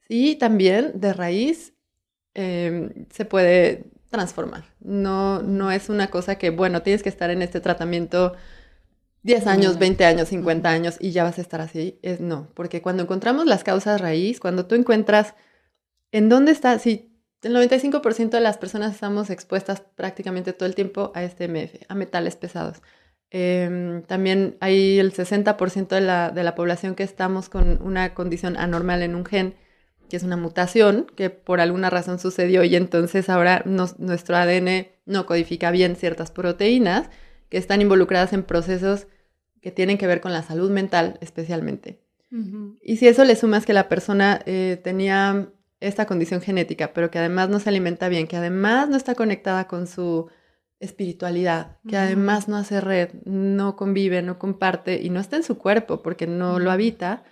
[SPEAKER 2] y también de raíz em, se puede transformar. No, no es una cosa que, bueno, tienes que estar en este tratamiento 10 años, 20 años, 50 años y ya vas a estar así. Es no, porque cuando encontramos las causas raíz, cuando tú encuentras en dónde está, si el 95% de las personas estamos expuestas prácticamente todo el tiempo a este MF, a metales pesados. Em, también hay el 60% de la, de la población que estamos con una condición anormal en un gen, que es una mutación que por alguna razón sucedió y entonces ahora nuestro ADN no codifica bien ciertas proteínas que están involucradas en procesos que tienen que ver con la salud mental especialmente. Y si eso le sumas que la persona eh, tenía esta condición genética, pero que además no se alimenta bien, que además no está conectada con su espiritualidad, que además no hace red, no convive, no comparte y no está en su cuerpo porque no lo habita,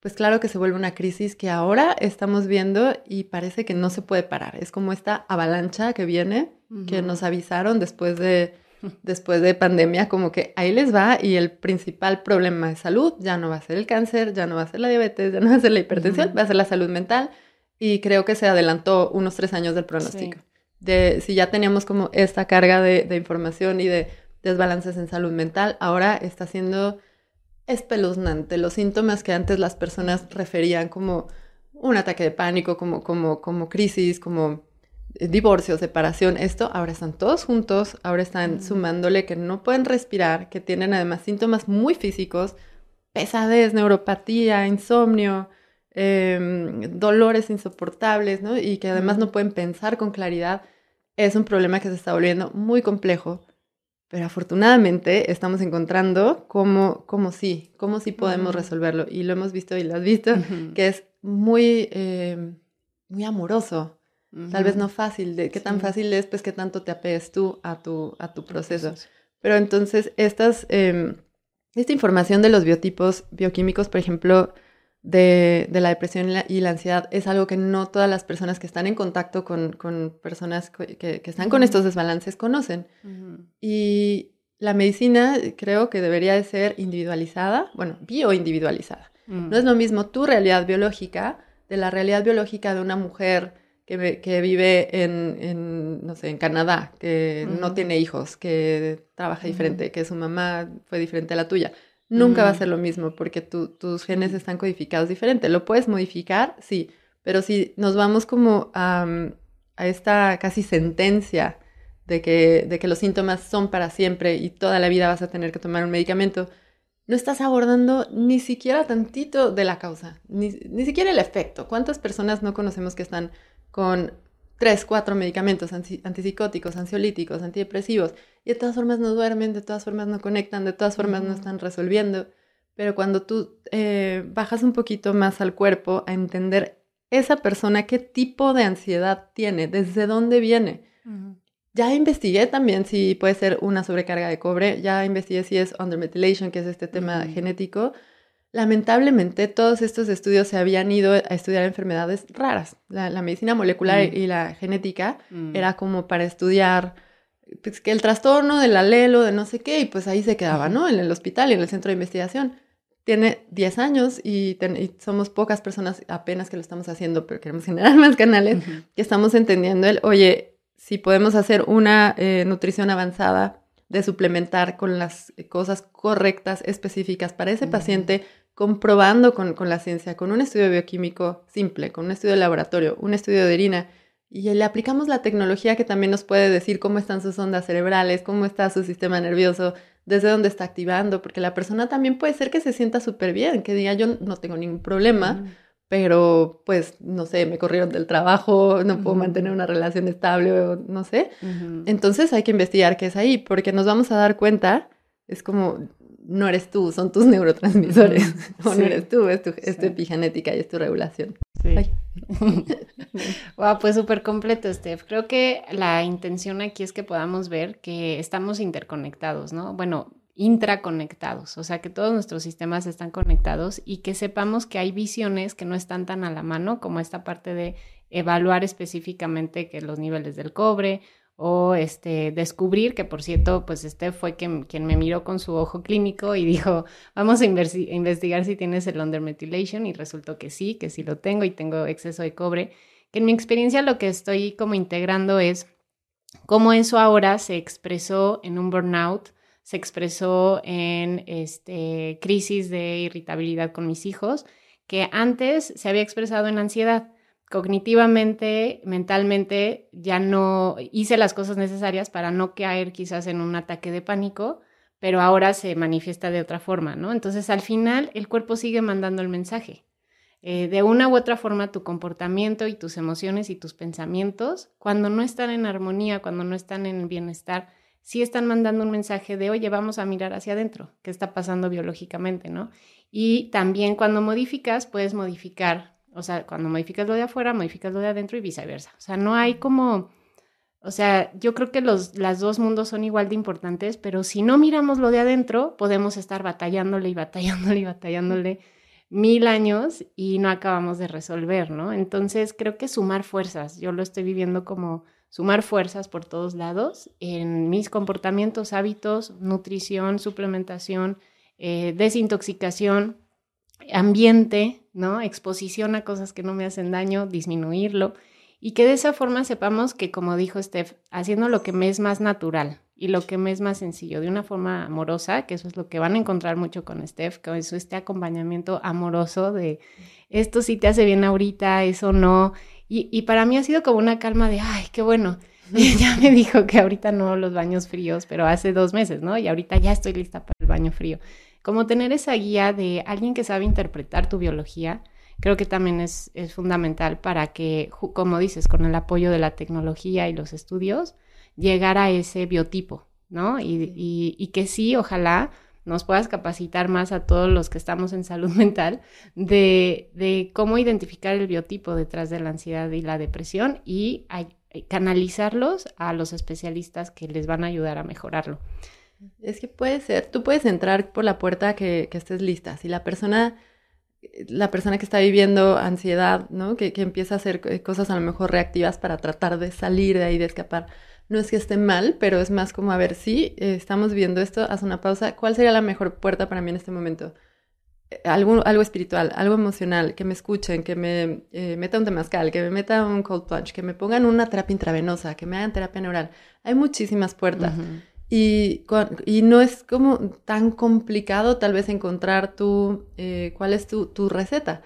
[SPEAKER 2] pues claro que se vuelve una crisis que ahora estamos viendo y parece que no se puede parar. Es como esta avalancha que viene, que nos avisaron después de, después de pandemia, como que ahí les va y el principal problema de salud ya no va a ser el cáncer, ya no va a ser la diabetes, ya no va a ser la hipertensión, va a ser la salud mental y creo que se adelantó unos tres años del pronóstico. De si ya teníamos como esta carga de, información y de desbalances en salud mental, ahora está siendo espeluznante. Los síntomas que antes las personas referían como un ataque de pánico, como, como, como crisis, como divorcio, separación, esto, ahora están todos juntos, ahora están mm. sumándole que no pueden respirar, que tienen además síntomas muy físicos, pesadez, neuropatía, insomnio, Em, dolores insoportables, ¿no? Y que además no pueden pensar con claridad, es un problema que se está volviendo muy complejo. Pero afortunadamente estamos encontrando cómo, cómo sí, cómo sí podemos resolverlo. Y lo hemos visto y lo has visto, que es muy, em, muy amoroso. Tal vez no fácil, de qué tan fácil es, pues qué tanto te apegues tú a tu, a tu proceso. Pero entonces, estas, em, esta información de los biotipos bioquímicos, por ejemplo, de, la depresión y la, ansiedad es algo que no todas las personas que están en contacto con, personas que, están con estos desbalances conocen. Y la medicina creo que debería de ser individualizada, bueno, bioindividualizada. No es lo mismo tu realidad biológica de la realidad biológica de una mujer que, que vive en, no sé, en Canadá, que no tiene hijos, que trabaja diferente, que su mamá fue diferente a la tuya nunca va a ser lo mismo porque tus genes están codificados diferente. Lo puedes modificar, sí, pero si nos vamos como a, a esta casi sentencia de que, de que los síntomas son para siempre y toda la vida vas a tener que tomar un medicamento, no estás abordando ni siquiera tantito de la causa, ni, ni, siquiera el efecto. ¿Cuántas personas no conocemos que están con tres, cuatro medicamentos antipsicóticos, ansiolíticos, antidepresivos y de todas formas no duermen, de todas formas no conectan, de todas formas no están resolviendo? Pero cuando tú eh, bajas un poquito más al cuerpo a entender esa persona qué tipo de ansiedad tiene, desde dónde viene, ya investigué también si puede ser una sobrecarga de cobre, ya investigué si es undermethylation, que es este tema genético. Lamentablemente, todos estos estudios se habían ido a estudiar enfermedades raras. La, medicina molecular y la genética mm. era como para estudiar pues, que el trastorno del alelo, de no sé qué, y pues ahí se quedaba, ¿no? En el hospital y en el centro de investigación. Tiene 10 años y, somos pocas personas apenas que lo estamos haciendo, pero queremos generar más canales, que estamos entendiendo el, oye, si podemos hacer una eh, nutrición avanzada, de suplementar con las cosas correctas, específicas para ese paciente, comprobando con, la ciencia, con un estudio bioquímico simple, con un estudio de laboratorio, un estudio de orina, y le aplicamos la tecnología que también nos puede decir cómo están sus ondas cerebrales, cómo está su sistema nervioso, desde dónde está activando, porque la persona también puede ser que se sienta súper bien, que diga yo no tengo ningún problema, pero pues no sé, me corrieron del trabajo, no puedo mantener una relación estable, o no sé. Entonces hay que investigar qué es ahí, porque nos vamos a dar cuenta, es como, no eres tú, son tus neurotransmisores, o no eres tú, es tu, epigenética y es tu regulación. Sí.
[SPEAKER 1] wow, pues súper completo, Steph. Creo que la intención aquí es que podamos ver que estamos interconectados, ¿no? Bueno, intraconectados, o sea, que todos nuestros sistemas están conectados y que sepamos que hay visiones que no están tan a la mano como esta parte de evaluar específicamente que los niveles del cobre o este descubrir que por cierto, pues este fue quien, quien me miró con su ojo clínico y dijo, vamos a investigar si tienes el undermethylation y resultó que sí, que sí lo tengo y tengo exceso de cobre, que en mi experiencia lo que estoy como integrando es cómo eso ahora se expresó en un burnout se expresó en este, crisis de irritabilidad con mis hijos, que antes se había expresado en ansiedad. Cognitivamente, mentalmente, ya no hice las cosas necesarias para no caer quizás en un ataque de pánico, pero ahora se manifiesta de otra forma, ¿no? Entonces, al final, el cuerpo sigue mandando el mensaje. Eh, de una u otra forma, tu comportamiento y tus emociones y tus pensamientos, cuando no están en armonía, cuando no están en bienestar, sí están mandando un mensaje de, oye, vamos a mirar hacia adentro, qué está pasando biológicamente, ¿no? Y también cuando modificas, puedes modificar, o sea, cuando modificas lo de afuera, modificas lo de adentro y viceversa. O sea, no hay como, o sea, yo creo que los las dos mundos son igual de importantes, pero si no miramos lo de adentro, podemos estar batallándole y batallándole y batallándole mil años y no acabamos de resolver, ¿no? Entonces, creo que sumar fuerzas, yo lo estoy viviendo como sumar fuerzas por todos lados en mis comportamientos, hábitos, nutrición, suplementación, eh, desintoxicación, ambiente, ¿no? Exposición a cosas que no me hacen daño, disminuirlo y que de esa forma sepamos que, como dijo Steph, haciendo lo que me es más natural y lo que me es más sencillo, de una forma amorosa, que eso es lo que van a encontrar mucho con Steph, que eso este acompañamiento amoroso de esto sí te hace bien ahorita, eso no, y, para mí ha sido como una calma de, ay, qué bueno. ya me dijo que ahorita no los baños fríos, pero hace dos meses, ¿no? Y ahorita ya estoy lista para el baño frío. Como tener esa guía de alguien que sabe interpretar tu biología, creo que también es, es fundamental para que, como dices, con el apoyo de la tecnología y los estudios, llegar a ese biotipo, ¿no? Y, y, y que sí, ojalá nos puedas capacitar más a todos los que estamos en salud mental de, cómo identificar el biotipo detrás de la ansiedad y la depresión y canalizarlos a los especialistas que les van a ayudar a mejorarlo.
[SPEAKER 2] Es que puede ser, tú puedes entrar por la puerta que, estés lista. Si la persona, la persona que está viviendo ansiedad, ¿no? Que, que empieza a hacer cosas a lo mejor reactivas para tratar de salir de ahí, de escapar, no es que esté mal, pero es más como a ver si estamos viendo esto, haz una pausa, ¿cuál sería la mejor puerta para mí en este momento? Eh, algo, algo espiritual, algo emocional, que me escuchen, que me eh, meta un temazcal, que me meta un cold plunge, que me pongan una terapia intravenosa, que me hagan terapia neural. Hay muchísimas puertas. Y, y, no es como tan complicado tal vez encontrar tu, eh, cuál es tu, tu, receta.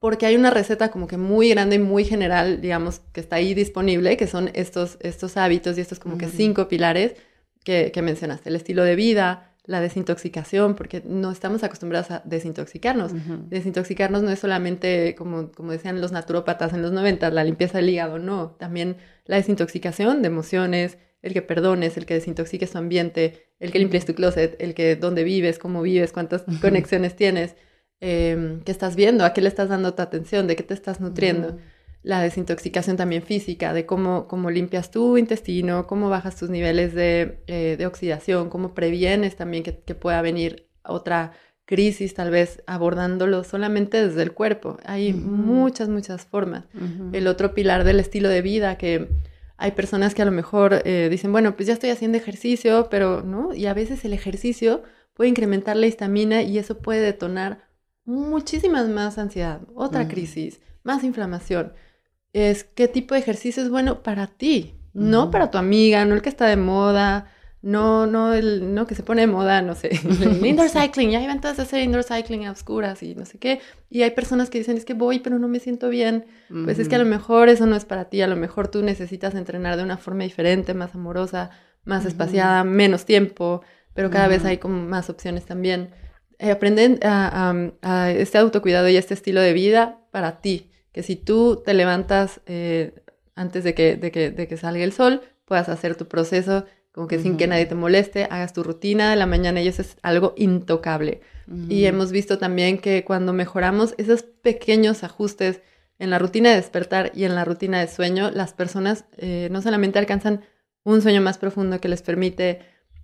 [SPEAKER 2] Porque hay una receta como que muy grande y muy general, digamos, que está ahí disponible, que son estos, estos hábitos y estos como que cinco pilares que, que mencionaste. El estilo de vida, la desintoxicación, porque no estamos acostumbrados a desintoxicarnos. Desintoxicarnos no es solamente, como, como decían los naturópatas en los 90, la limpieza del hígado, no. También la desintoxicación de emociones, el que perdones, el que desintoxiques tu ambiente, el que limpies tu closet, el que dónde vives, cómo vives, cuántas conexiones tienes, eh, qué estás viendo, a qué le estás dando tu atención, de qué te estás nutriendo la desintoxicación también física, de cómo, cómo limpias tu intestino, cómo bajas tus niveles de, eh, oxidación, cómo previenes también que, pueda venir otra crisis, tal vez abordándolo solamente desde el cuerpo. Hay muchas, muchas formas. El otro pilar del estilo de vida, que hay personas que a lo mejor eh, dicen, bueno, pues ya estoy haciendo ejercicio, pero no, y a veces el ejercicio puede incrementar la histamina y eso puede detonar muchísimas más ansiedad, otra crisis, más inflamación. Es qué tipo de ejercicio es bueno para ti, no para tu amiga, no el que está de moda, no, no el, no que se pone de moda, no sé, el indoor cycling, ya hay ventas de hacer indoor cycling a oscuras y no sé qué, y hay personas que dicen, es que voy, pero no me siento bien, pues es que a lo mejor eso no es para ti, a lo mejor tú necesitas entrenar de una forma diferente, más amorosa, más espaciada, menos tiempo, pero cada vez hay como más opciones también. Eh, aprenden a, a este autocuidado y este estilo de vida para ti, que si tú te levantas eh, antes de que, de, que, de que, salga el sol, puedas hacer tu proceso como que sin que nadie te moleste, hagas tu rutina de la mañana y eso es algo intocable. Y hemos visto también que cuando mejoramos esos pequeños ajustes en la rutina de despertar y en la rutina de sueño, las personas eh, no solamente alcanzan un sueño más profundo que les permite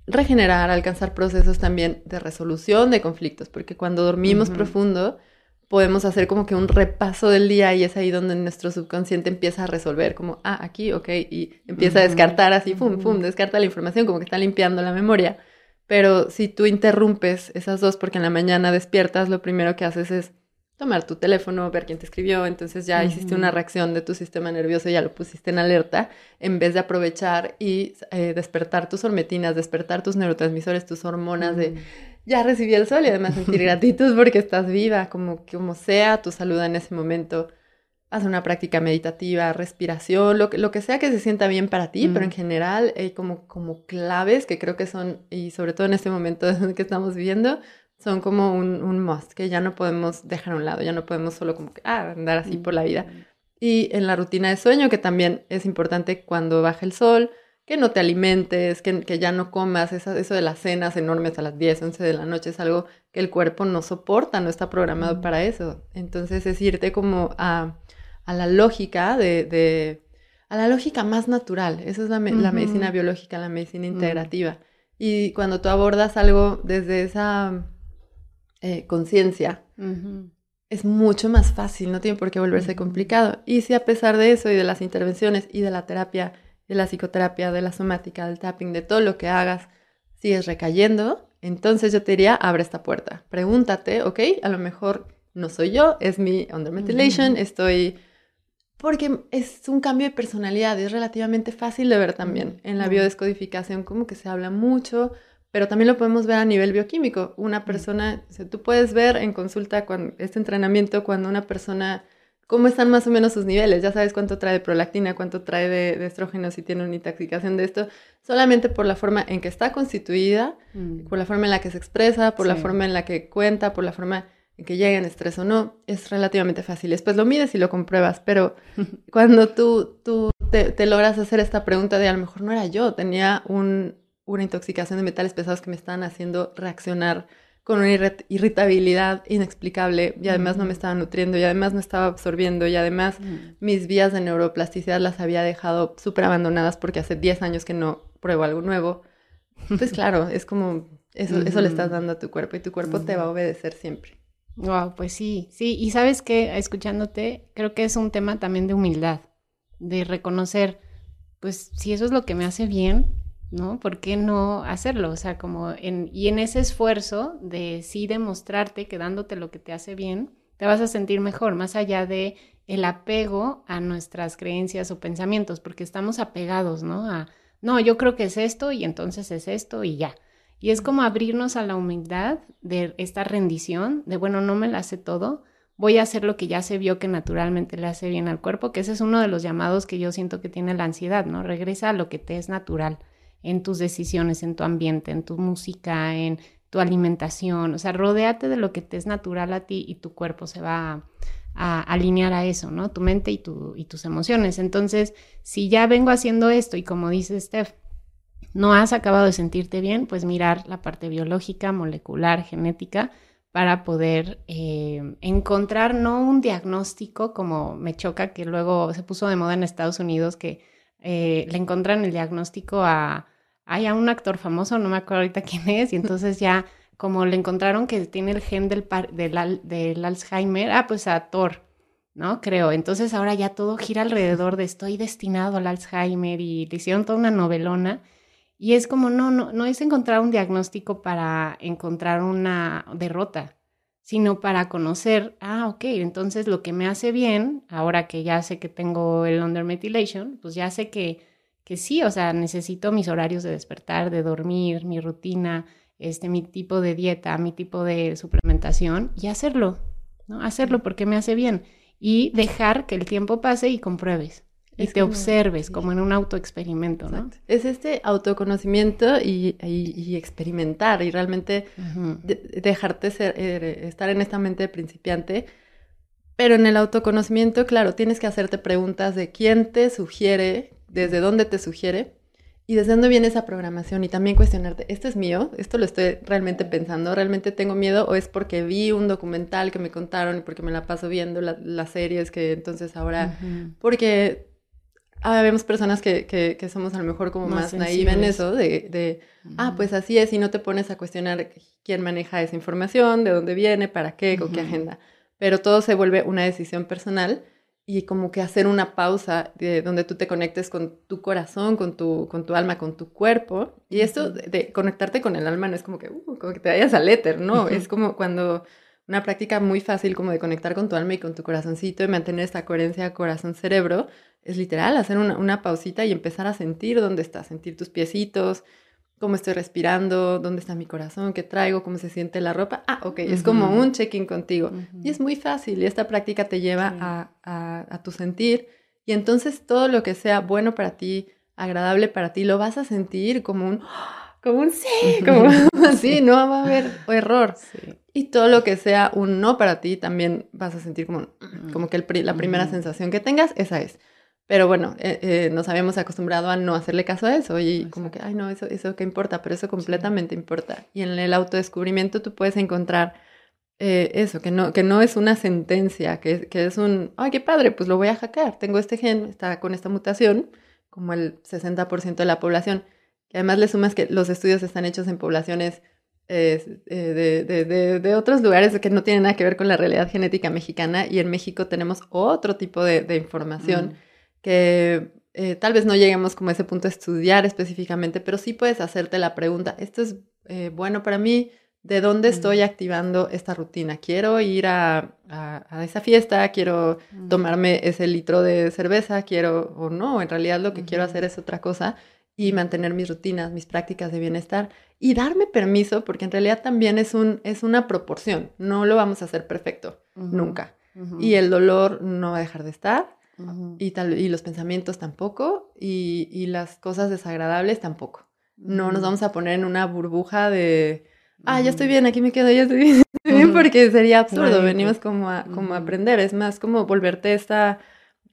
[SPEAKER 2] regenerar, alcanzar procesos también de resolución de conflictos, porque cuando dormimos profundo, podemos hacer como que un repaso del día y es ahí donde nuestro subconsciente empieza a resolver, como, ah, aquí, ok, y empieza a descartar así, pum, pum, descarta la información, como que está limpiando la memoria. Pero si tú interrumpes esas dos porque en la mañana despiertas, lo primero que haces es tomar tu teléfono, ver quién te escribió, entonces ya hiciste una reacción de tu sistema nervioso, ya lo pusiste en alerta, en vez de aprovechar y eh, despertar tus hormetinas, despertar tus neurotransmisores, tus hormonas de ya recibí el sol y además sentir gratitud porque estás viva, como, como sea tu salud en ese momento. Haz una práctica meditativa, respiración, lo que, lo que sea que se sienta bien para ti, pero en general hay como, como claves que creo que son, y sobre todo en este momento que estamos viviendo, son como un, un must, que ya no podemos dejar a un lado, ya no podemos solo como que, ah, andar así por la vida. Y en la rutina de sueño, que también es importante cuando baja el sol, que no te alimentes, que, que ya no comas, eso, eso, de las cenas enormes a las 10, 11 de la noche es algo que el cuerpo no soporta, no está programado para eso. Entonces es irte como a, a la lógica de, de, a la lógica más natural. Esa es la, la medicina biológica, la medicina integrativa. Y cuando tú abordas algo desde esa eh, conciencia, es mucho más fácil, no tiene por qué volverse complicado. Y si a pesar de eso y de las intervenciones y de la terapia, de la psicoterapia, de la somática, del tapping, de todo lo que hagas, sigues recayendo, entonces yo te diría, abre esta puerta. Pregúntate, ok, a lo mejor no soy yo, es mi undermetillation, estoy... Porque es un cambio de personalidad, es relativamente fácil de ver también. En la biodescodificación como que se habla mucho, pero también lo podemos ver a nivel bioquímico. Una persona, o sea, tú puedes ver en consulta con este entrenamiento cuando una persona cómo están más o menos sus niveles. Ya sabes cuánto trae de prolactina, cuánto trae de, estrógeno, si tiene una intoxicación de esto, solamente por la forma en que está constituida, mm. por la forma en la que se expresa, por la forma en la que cuenta, por la forma en que llega en estrés o no, es relativamente fácil. Después lo mides y lo compruebas, pero cuando tú, tú te, logras hacer esta pregunta de a lo mejor no era yo, tenía un, una intoxicación de metales pesados que me estaban haciendo reaccionar con una irritabilidad inexplicable y además no me estaba nutriendo y además no estaba absorbiendo y además mis vías de neuroplasticidad las había dejado súper abandonadas porque hace 10 años que no pruebo algo nuevo. Pues claro, es como eso, eso le estás dando a tu cuerpo y tu cuerpo te va a obedecer siempre.
[SPEAKER 1] Wow, pues sí, sí. Y sabes que escuchándote, creo que es un tema también de humildad, de reconocer, pues si eso es lo que me hace bien, ¿no? ¿Por qué no hacerlo? O sea, como en, y en ese esfuerzo de sí demostrarte que dándote lo que te hace bien, te vas a sentir mejor, más allá de el apego a nuestras creencias o pensamientos, porque estamos apegados, ¿no? A no, yo creo que es esto y entonces es esto y ya. Y es como abrirnos a la humildad de esta rendición, de bueno, no me la sé todo, voy a hacer lo que ya se vio que naturalmente le hace bien al cuerpo, que ese es uno de los llamados que yo siento que tiene la ansiedad, ¿no? Regresa a lo que te es natural en tus decisiones, en tu ambiente, en tu música, en tu alimentación, o sea, rodéate de lo que te es natural a ti y tu cuerpo se va a, alinear a eso, ¿no? Tu mente y, tu, y tus emociones. Entonces, si ya vengo haciendo esto y como dice Steph, no has acabado de sentirte bien, pues mirar la parte biológica, molecular, genética, para poder eh, encontrar no un diagnóstico como me choca que luego se puso de moda en Estados Unidos que eh, le encuentran el diagnóstico a, a un actor famoso, no me acuerdo ahorita quién es, y entonces ya como le encontraron que tiene el gen del, del, del Alzheimer, ah, pues a Thor, ¿no? Creo. Entonces ahora ya todo gira alrededor de estoy destinado al Alzheimer y le hicieron toda una novelona. Y es como, no, no, no es encontrar un diagnóstico para encontrar una derrota, sino para conocer, ah, ok, entonces lo que me hace bien, ahora que ya sé que tengo el undermethylation, pues ya sé que, que sí, o sea, necesito mis horarios de despertar, de dormir, mi rutina, este, mi tipo de dieta, mi tipo de suplementación y hacerlo, ¿no? Hacerlo porque me hace bien y dejar que el tiempo pase y compruebes y te observes como en un autoexperimento, ¿no?
[SPEAKER 2] Es este autoconocimiento y, experimentar y realmente dejarte ser, eh, estar en esta mente de principiante. Pero en el autoconocimiento, claro, tienes que hacerte preguntas de quién te sugiere, desde dónde te sugiere y desde dónde viene esa programación y también cuestionarte, ¿esto es mío? ¿Esto lo estoy realmente pensando? ¿Realmente tengo miedo o es porque vi un documental que me contaron y porque me la paso viendo las series que entonces ahora, porque ah, vemos personas que, que, somos a lo mejor como más, más en eso, de, de ah, pues así es, y no te pones a cuestionar quién maneja esa información, de dónde viene, para qué, con qué agenda. Pero todo se vuelve una decisión personal y como que hacer una pausa de donde tú te conectes con tu corazón, con tu, con tu alma, con tu cuerpo. Y esto de, conectarte con el alma no es como que, uh, como que te vayas al éter, ¿no? Es como cuando una práctica muy fácil como de conectar con tu alma y con tu corazoncito y mantener esta coherencia corazón-cerebro es literal, hacer una, una, pausita y empezar a sentir dónde estás, sentir tus piecitos, cómo estoy respirando, dónde está mi corazón, qué traigo, cómo se siente la ropa. Ah, ok, es como un check-in contigo. Y es muy fácil y esta práctica te lleva a, a, a, tu sentir. Y entonces todo lo que sea bueno para ti, agradable para ti, lo vas a sentir como un... Como un sí, como así, no va a haber error. Y todo lo que sea un no para ti, también vas a sentir como, como que el, la primera sensación que tengas, esa es. Pero bueno, eh, eh, nos habíamos acostumbrado a no hacerle caso a eso y como que, ay, no, eso, eso qué importa, pero eso completamente importa. Y en el autodescubrimiento tú puedes encontrar eh, eso, que no, que no es una sentencia, que, que, es un, ay, qué padre, pues lo voy a hackear, tengo este gen, está con esta mutación, como el 60% de la población. Y además le sumas que los estudios están hechos en poblaciones de, de, de, otros lugares que no tienen nada que ver con la realidad genética mexicana y en México tenemos otro tipo de, información. Mm que eh, tal vez no lleguemos como a ese punto a estudiar específicamente, pero sí puedes hacerte la pregunta, ¿esto es eh, bueno para mí? ¿De dónde estoy activando esta rutina? ¿Quiero ir a, a, esa fiesta? ¿Quiero tomarme ese litro de cerveza? ¿Quiero o no? En realidad lo que quiero hacer es otra cosa y mantener mis rutinas, mis prácticas de bienestar y darme permiso, porque en realidad también es, un, es una proporción, no lo vamos a hacer perfecto, nunca. Y el dolor no va a dejar de estar, y, tal, y los pensamientos tampoco, y, y, las cosas desagradables tampoco. No nos vamos a poner en una burbuja de, ah, ya estoy bien, aquí me quedo, ya estoy bien, porque sería absurdo, venimos como a, como a aprender, es más como volverte esta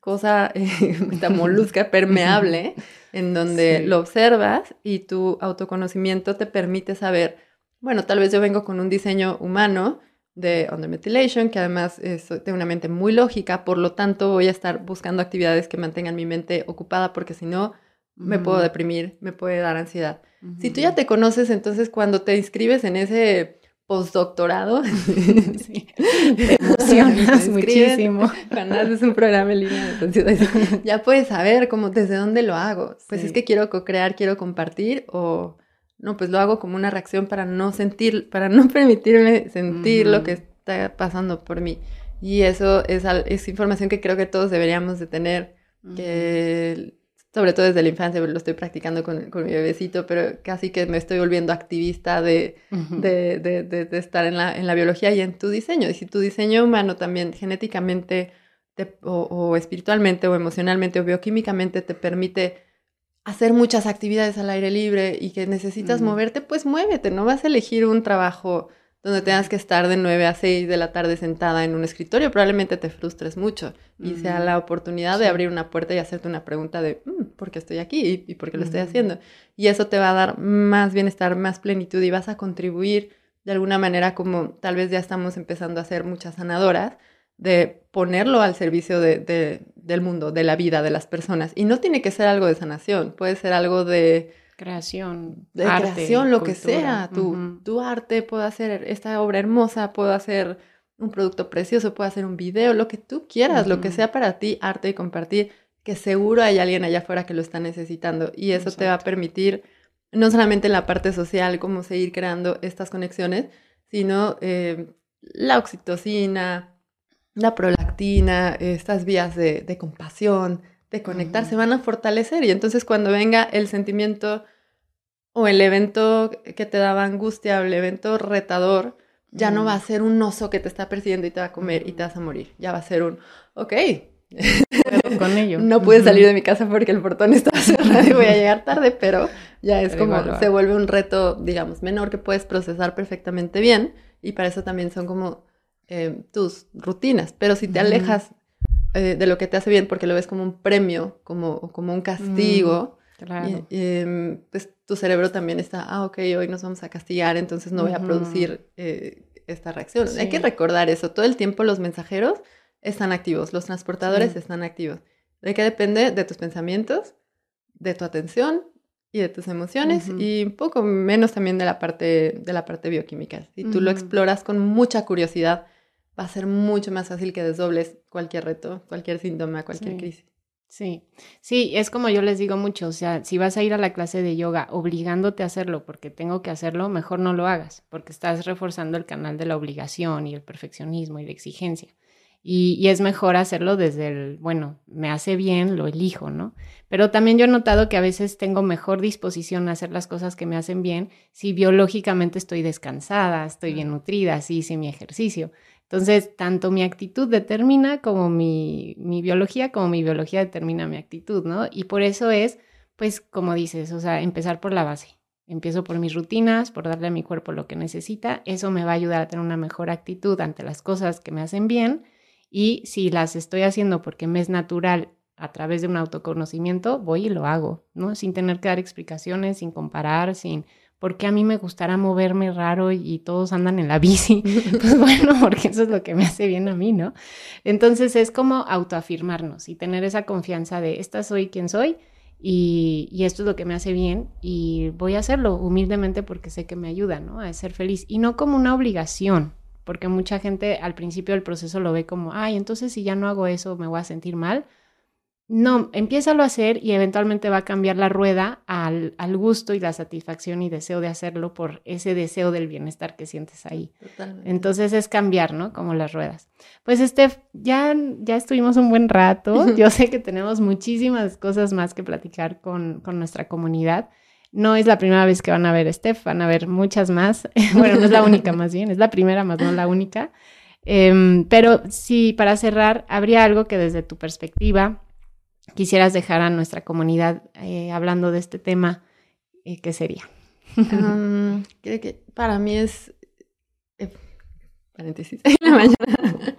[SPEAKER 2] cosa, esta molusca permeable, en donde lo observas y tu autoconocimiento te permite saber, bueno, tal vez yo vengo con un diseño humano, de undermethylation, que además es de una mente muy lógica, por lo tanto voy a estar buscando actividades que mantengan mi mente ocupada porque si no me puedo deprimir, me puede dar ansiedad. Si tú ya te conoces, entonces cuando te inscribes en ese postdoctorado,
[SPEAKER 1] te emocionas muchísimo.
[SPEAKER 2] Cuando haces un programa en línea, entonces ya puedes saber cómo desde dónde lo hago. Pues es que quiero co-crear, quiero compartir o no, pues lo hago como una reacción para no sentir, para no permitirme sentir lo que está pasando por mí. Y eso es, es, información que creo que todos deberíamos de tener, que sobre todo desde la infancia, lo estoy practicando con, con mi bebecito, pero casi que me estoy volviendo activista de, de, de, de, estar en la, en la biología y en tu diseño. Y si tu diseño humano también genéticamente o, espiritualmente o emocionalmente o bioquímicamente te permite hacer muchas actividades al aire libre y que necesitas moverte, pues muévete, no vas a elegir un trabajo donde tengas que estar de 9 a 6 de la tarde sentada en un escritorio, probablemente te frustres mucho y sea la oportunidad de abrir una puerta y hacerte una pregunta de mm, ¿por qué estoy aquí y, por qué lo estoy haciendo? Y eso te va a dar más bienestar, más plenitud y vas a contribuir de alguna manera como tal vez ya estamos empezando a hacer muchas sanadoras, de ponerlo al servicio de, del mundo, de la vida, de las personas. Y no tiene que ser algo de sanación, puede ser algo de
[SPEAKER 1] creación,
[SPEAKER 2] de creación, lo que sea. Tu, tu arte puede hacer esta obra hermosa, puede hacer un producto precioso, puede hacer un video, lo que tú quieras, lo que sea para ti, arte y compartir, que seguro hay alguien allá afuera que lo está necesitando. Y eso te va a permitir, no solamente en la parte social, cómo seguir creando estas conexiones, sino eh, la oxitocina, la prolactina, estas vías de, compasión, de conectar, se van a fortalecer. Y entonces cuando venga el sentimiento o el evento que te daba angustia o el evento retador, ya no va a ser un oso que te está persiguiendo y te va a comer y te vas a morir. Ya va a ser un, ok.
[SPEAKER 1] con ello.
[SPEAKER 2] no pude salir de mi casa porque el portón está cerrado y voy a llegar tarde, pero ya es como, se vuelve un reto, digamos, menor que puedes procesar perfectamente bien. Y para eso también son como eh, tus rutinas, pero si te alejas eh, de lo que te hace bien porque lo ves como un premio, como, como un castigo, mm, em, pues tu cerebro también está, ah, ok, hoy nos vamos a castigar, entonces no voy a producir eh, esta reacción. Hay que recordar eso, todo el tiempo los mensajeros están activos, los transportadores están activos. ¿De qué depende? De tus pensamientos, de tu atención y de tus emociones y un poco menos también de la parte, de la parte bioquímica. Si tú lo exploras con mucha curiosidad, va a ser mucho más fácil que desdobles cualquier reto, cualquier síntoma, cualquier crisis.
[SPEAKER 1] Sí, sí, es como yo les digo mucho, o sea, si vas a ir a la clase de yoga obligándote a hacerlo porque tengo que hacerlo, mejor no lo hagas, porque estás reforzando el canal de la obligación y el perfeccionismo y la exigencia. Y, y, es mejor hacerlo desde el, bueno, me hace bien, lo elijo, ¿no? Pero también yo he notado que a veces tengo mejor disposición a hacer las cosas que me hacen bien si biológicamente estoy descansada, estoy bien nutrida, si hice mi ejercicio. Entonces, tanto mi actitud determina como mi, biología, como mi biología determina mi actitud, ¿no? Y por eso es, pues, como dices, o sea, empezar por la base. Empiezo por mis rutinas, por darle a mi cuerpo lo que necesita. Eso me va a ayudar a tener una mejor actitud ante las cosas que me hacen bien. Y si las estoy haciendo porque me es natural a través de un autoconocimiento, voy y lo hago, ¿no? Sin tener que dar explicaciones, sin comparar, sin porque a mí me gustará moverme raro y, todos andan en la bici? Pues bueno, porque eso es lo que me hace bien a mí, ¿no? Entonces es como autoafirmarnos y tener esa confianza de, esta soy quien soy y, y, esto es lo que me hace bien y voy a hacerlo humildemente porque sé que me ayuda, ¿no? A ser feliz y no como una obligación, porque mucha gente al principio del proceso lo ve como, ay, entonces si ya no hago eso me voy a sentir mal. No, empiézalo a hacer y eventualmente va a cambiar la rueda al, al, gusto y la satisfacción y deseo de hacerlo por ese deseo del bienestar que sientes ahí. Totalmente. Entonces es cambiar, ¿no? Como las ruedas. Pues Steph, ya, ya estuvimos un buen rato. Yo sé que tenemos muchísimas cosas más que platicar con, con nuestra comunidad. No es la primera vez que van a ver a Steph, van a ver muchas más. bueno, no es la única más bien, es la primera más no la única. Eh, pero sí, para cerrar, ¿habría algo que desde tu perspectiva quisieras dejar a nuestra comunidad eh, hablando de este tema, eh, ¿qué sería?
[SPEAKER 2] creo que para mí es, eh, paréntesis, en la mañana,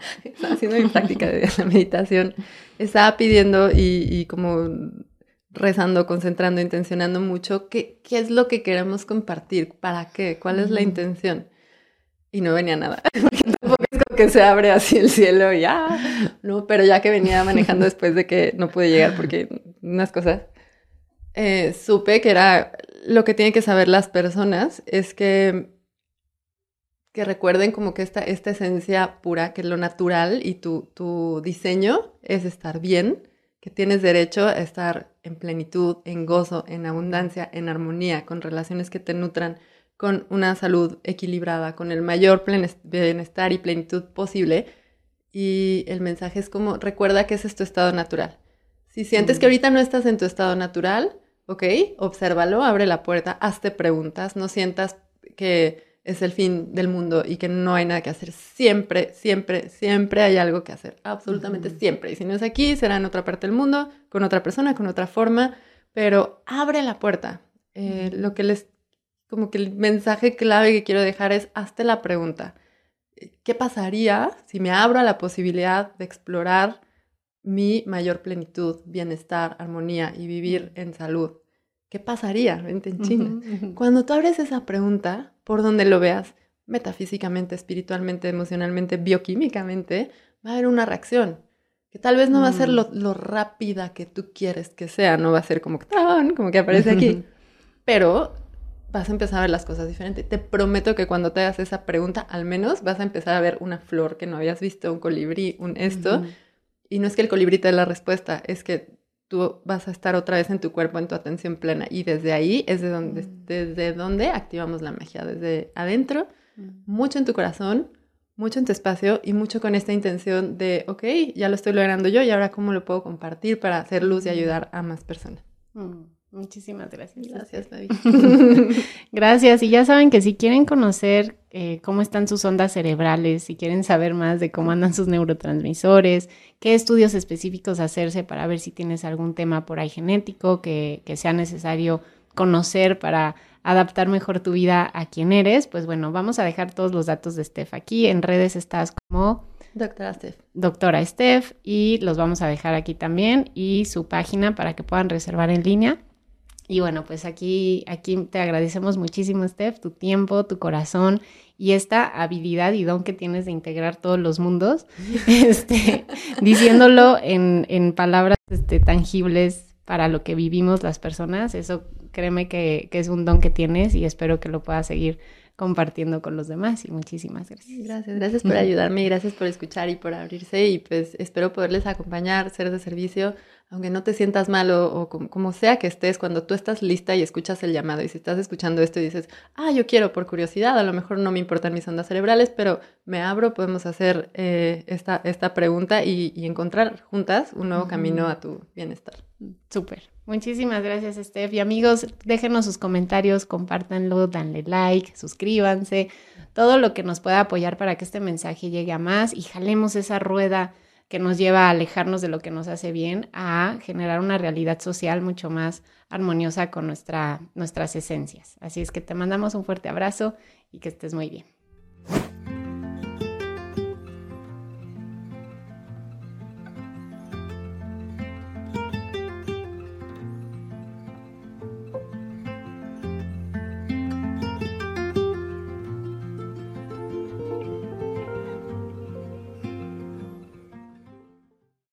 [SPEAKER 2] haciendo mi práctica de la meditación, estaba pidiendo y, y, como rezando, concentrando, intencionando mucho qué, qué es lo que queremos compartir, para qué, cuál es la intención. Y no venía nada, porque tampoco que se abre así el cielo y ya, no, pero ya que venía manejando después de que no pude llegar porque unas cosas, eh, supe que era lo que tienen que saber las personas, es que, que recuerden como que esta, esta esencia pura, que lo natural y tu, tu diseño es estar bien, que tienes derecho a estar en plenitud, en gozo, en abundancia, en armonía, con relaciones que te nutran, con una salud equilibrada, con el mayor bienestar y plenitud posible. Y el mensaje es como, recuerda que ese es tu estado natural. Si sientes que ahorita no estás en tu estado natural, ok, obsérvalo, abre la puerta, hazte preguntas, no sientas que es el fin del mundo y que no hay nada que hacer. Siempre, siempre, siempre hay algo que hacer. Absolutamente siempre. Y si no es aquí, será en otra parte del mundo, con otra persona, con otra forma. Pero abre la puerta. Eh, lo que les, como que el mensaje clave que quiero dejar es, hazte la pregunta. ¿Qué pasaría si me abro a la posibilidad de explorar mi mayor plenitud, bienestar, armonía y vivir en salud? ¿Qué pasaría? Vente en China. Cuando tú abres esa pregunta, por donde lo veas, metafísicamente, espiritualmente, emocionalmente, bioquímicamente, va a haber una reacción. Que tal vez no va a ser mm. lo, rápida que tú quieres que sea, no va a ser como, como que aparece aquí. Pero vas a empezar a ver las cosas diferentes. Te prometo que cuando te hagas esa pregunta, al menos vas a empezar a ver una flor que no habías visto, un colibrí, un esto. Y no es que el colibrí te dé la respuesta, es que tú vas a estar otra vez en tu cuerpo, en tu atención plena. Y desde ahí es de donde, mm. desde donde activamos la magia, desde adentro, mm. mucho en tu corazón, mucho en tu espacio y mucho con esta intención de, ok, ya lo estoy logrando yo y ahora cómo lo puedo compartir para hacer luz y mm. ayudar a más personas.
[SPEAKER 1] Muchísimas gracias.
[SPEAKER 2] Gracias, David.
[SPEAKER 1] gracias. Y ya saben que si quieren conocer eh, cómo están sus ondas cerebrales, si quieren saber más de cómo andan sus neurotransmisores, qué estudios específicos hacerse para ver si tienes algún tema por ahí genético que, que sea necesario conocer para adaptar mejor tu vida a quien eres, pues bueno, vamos a dejar todos los datos de Steph aquí. En redes estás como
[SPEAKER 2] Doctora Steph.
[SPEAKER 1] Doctora Steph y los vamos a dejar aquí también y su página para que puedan reservar en línea. Y bueno, pues aquí, aquí te agradecemos muchísimo, Steph, tu tiempo, tu corazón y esta habilidad y don que tienes de integrar todos los mundos, este, diciéndolo en, en palabras este, tangibles para lo que vivimos las personas. Eso créeme que, que es un don que tienes y espero que lo puedas seguir compartiendo con los demás y muchísimas gracias.
[SPEAKER 2] Gracias, gracias por ayudarme, gracias por escuchar y por abrirse y pues espero poderles acompañar, ser de servicio aunque no te sientas mal o, como, sea que estés, cuando tú estás lista y escuchas el llamado y si estás escuchando esto y dices, ah, yo quiero por curiosidad, a lo mejor no me importan mis ondas cerebrales, pero me abro, podemos hacer eh, esta, esta pregunta y, encontrar juntas un nuevo camino a tu bienestar.
[SPEAKER 1] Súper. Muchísimas gracias, Steph. Y amigos, déjenos sus comentarios, compártanlo, danle like, suscríbanse, todo lo que nos pueda apoyar para que este mensaje llegue a más y jalemos esa rueda que nos lleva a alejarnos de lo que nos hace bien, a generar una realidad social mucho más armoniosa con nuestra, nuestras esencias. Así es que te mandamos un fuerte abrazo y que estés muy bien.